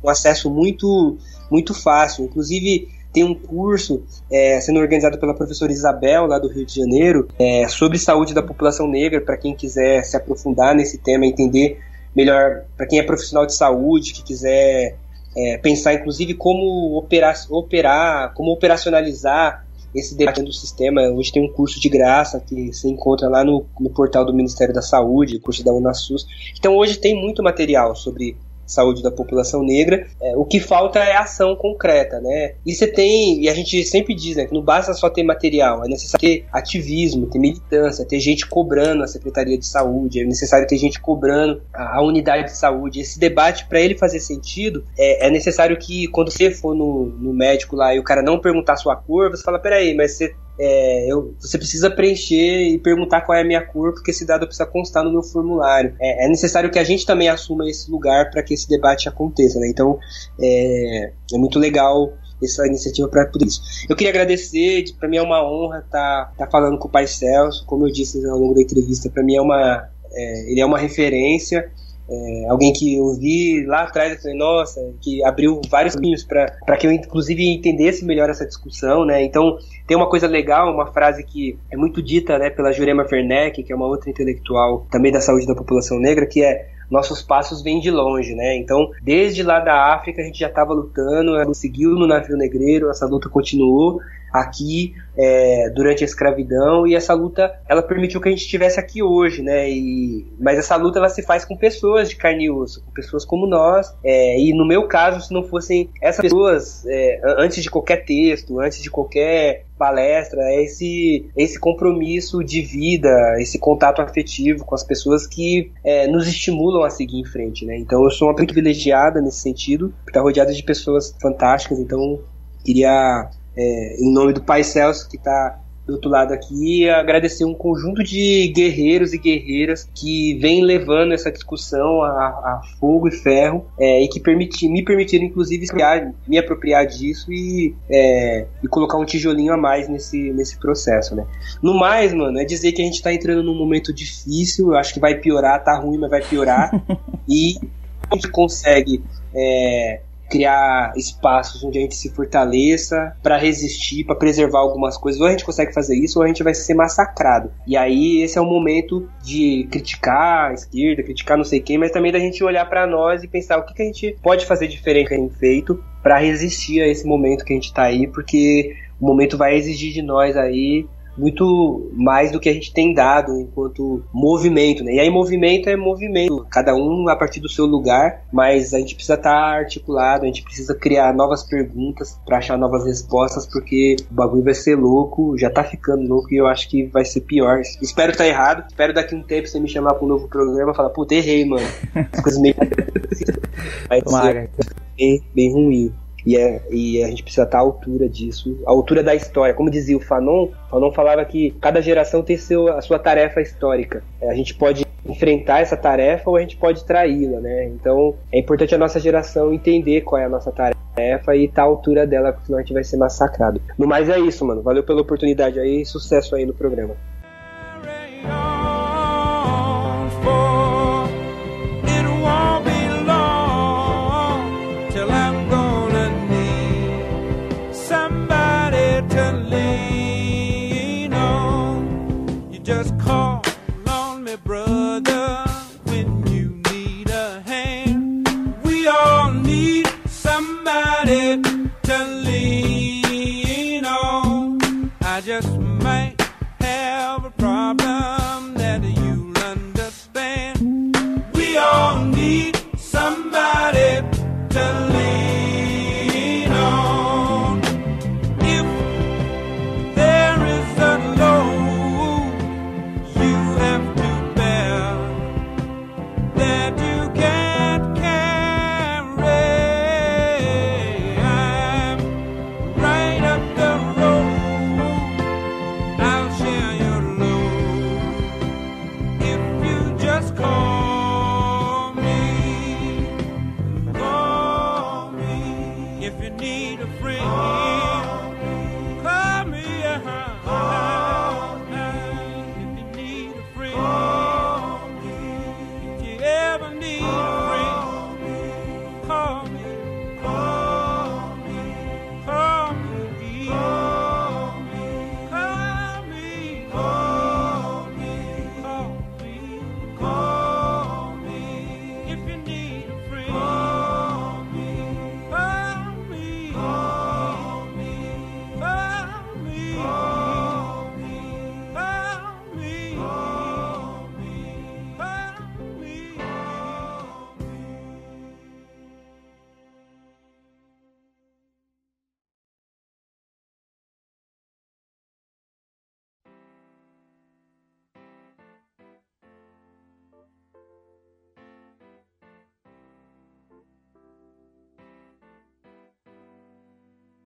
com acesso muito, muito fácil. Inclusive, tem um curso é, sendo organizado pela professora Isabel, lá do Rio de Janeiro, é, sobre saúde da população negra, para quem quiser se aprofundar nesse tema, entender melhor, para quem é profissional de saúde, que quiser é, pensar inclusive como operar, operar, como operacionalizar esse debate do sistema. Hoje tem um curso de graça que você encontra lá no, no portal do Ministério da Saúde, curso da UNASUS. Então hoje tem muito material sobre saúde da população negra. É, o que falta é ação concreta, né? E você tem, e a gente sempre diz, né, que não basta só ter material, é necessário ter ativismo, ter militância, ter gente cobrando a Secretaria de Saúde, é necessário ter gente cobrando a, a unidade de saúde. Esse debate, para ele fazer sentido, é, é, necessário que quando você for no, no médico lá e o cara não perguntar sua cor, você fala, peraí, mas você é, eu, você precisa preencher e perguntar qual é a minha cor, porque esse dado precisa constar no meu formulário. É, é necessário que a gente também assuma esse lugar para que esse debate aconteça. Né? Então, é, é muito legal essa iniciativa para tudo isso. Eu queria agradecer, para mim é uma honra estar tá, tá falando com o Pai Celso, como eu disse ao longo da entrevista, para mim é uma, é, ele é uma referência. É, alguém que eu vi lá atrás falei, nossa, que abriu vários caminhos para que eu inclusive entendesse melhor essa discussão, né? Então tem uma coisa legal, uma frase que é muito dita, né, pela Jurema Werneck, que é uma outra intelectual também da saúde da população negra, que é nossos passos vêm de longe, né? Então, desde lá da África a gente já estava lutando, ela seguiu no navio negreiro, essa luta continuou aqui é, durante a escravidão e essa luta ela permitiu que a gente estivesse aqui hoje, né? E, mas essa luta ela se faz com pessoas de carne e osso, com pessoas como nós. É, e no meu caso, se não fossem essas pessoas, é, antes de qualquer texto, antes de qualquer palestra, é esse, esse compromisso de vida, esse contato afetivo com as pessoas que é, nos estimulam a seguir em frente, né? Então eu sou uma privilegiada nesse sentido, por estar rodeada de pessoas fantásticas, então queria é, em nome do Pai Celso, que está do outro lado aqui, agradecer um conjunto de guerreiros e guerreiras que vem levando essa discussão a, a fogo e ferro é, e que permiti, me permitiram, inclusive, me apropriar disso e, é, e colocar um tijolinho a mais nesse, nesse processo, né? No mais, mano, é dizer que a gente está entrando num momento difícil, eu acho que vai piorar, tá ruim, mas vai piorar, e a gente consegue é, criar espaços onde a gente se fortaleça para resistir, para preservar algumas coisas. Ou a gente consegue fazer isso, ou a gente vai ser massacrado. E aí esse é o momento de criticar a esquerda, criticar não sei quem, mas também da gente olhar para nós e pensar o que, que a gente pode fazer diferente que a gente feito para resistir a esse momento que a gente está aí, porque o momento vai exigir de nós aí muito mais do que a gente tem dado enquanto movimento, né? E aí movimento é movimento, cada um a partir do seu lugar, mas a gente precisa estar tá articulado, a gente precisa criar novas perguntas para achar novas respostas, porque o bagulho vai ser louco, já tá ficando louco e eu acho que vai ser pior. Espero estar tá errado, espero daqui um tempo você me chamar para um novo programa e falar, puta, errei, mano. As coisas meio vai ser bem, bem ruim. E, é, e a gente precisa estar à altura disso, à altura da história. Como dizia o Fanon, Fanon falava que cada geração tem seu, a sua tarefa histórica. É, a gente pode enfrentar essa tarefa ou a gente pode traí-la, né? Então é importante a nossa geração entender qual é a nossa tarefa e estar à altura dela, porque senão a gente vai ser massacrado. No mais é isso, mano. Valeu pela oportunidade aí e sucesso aí no programa.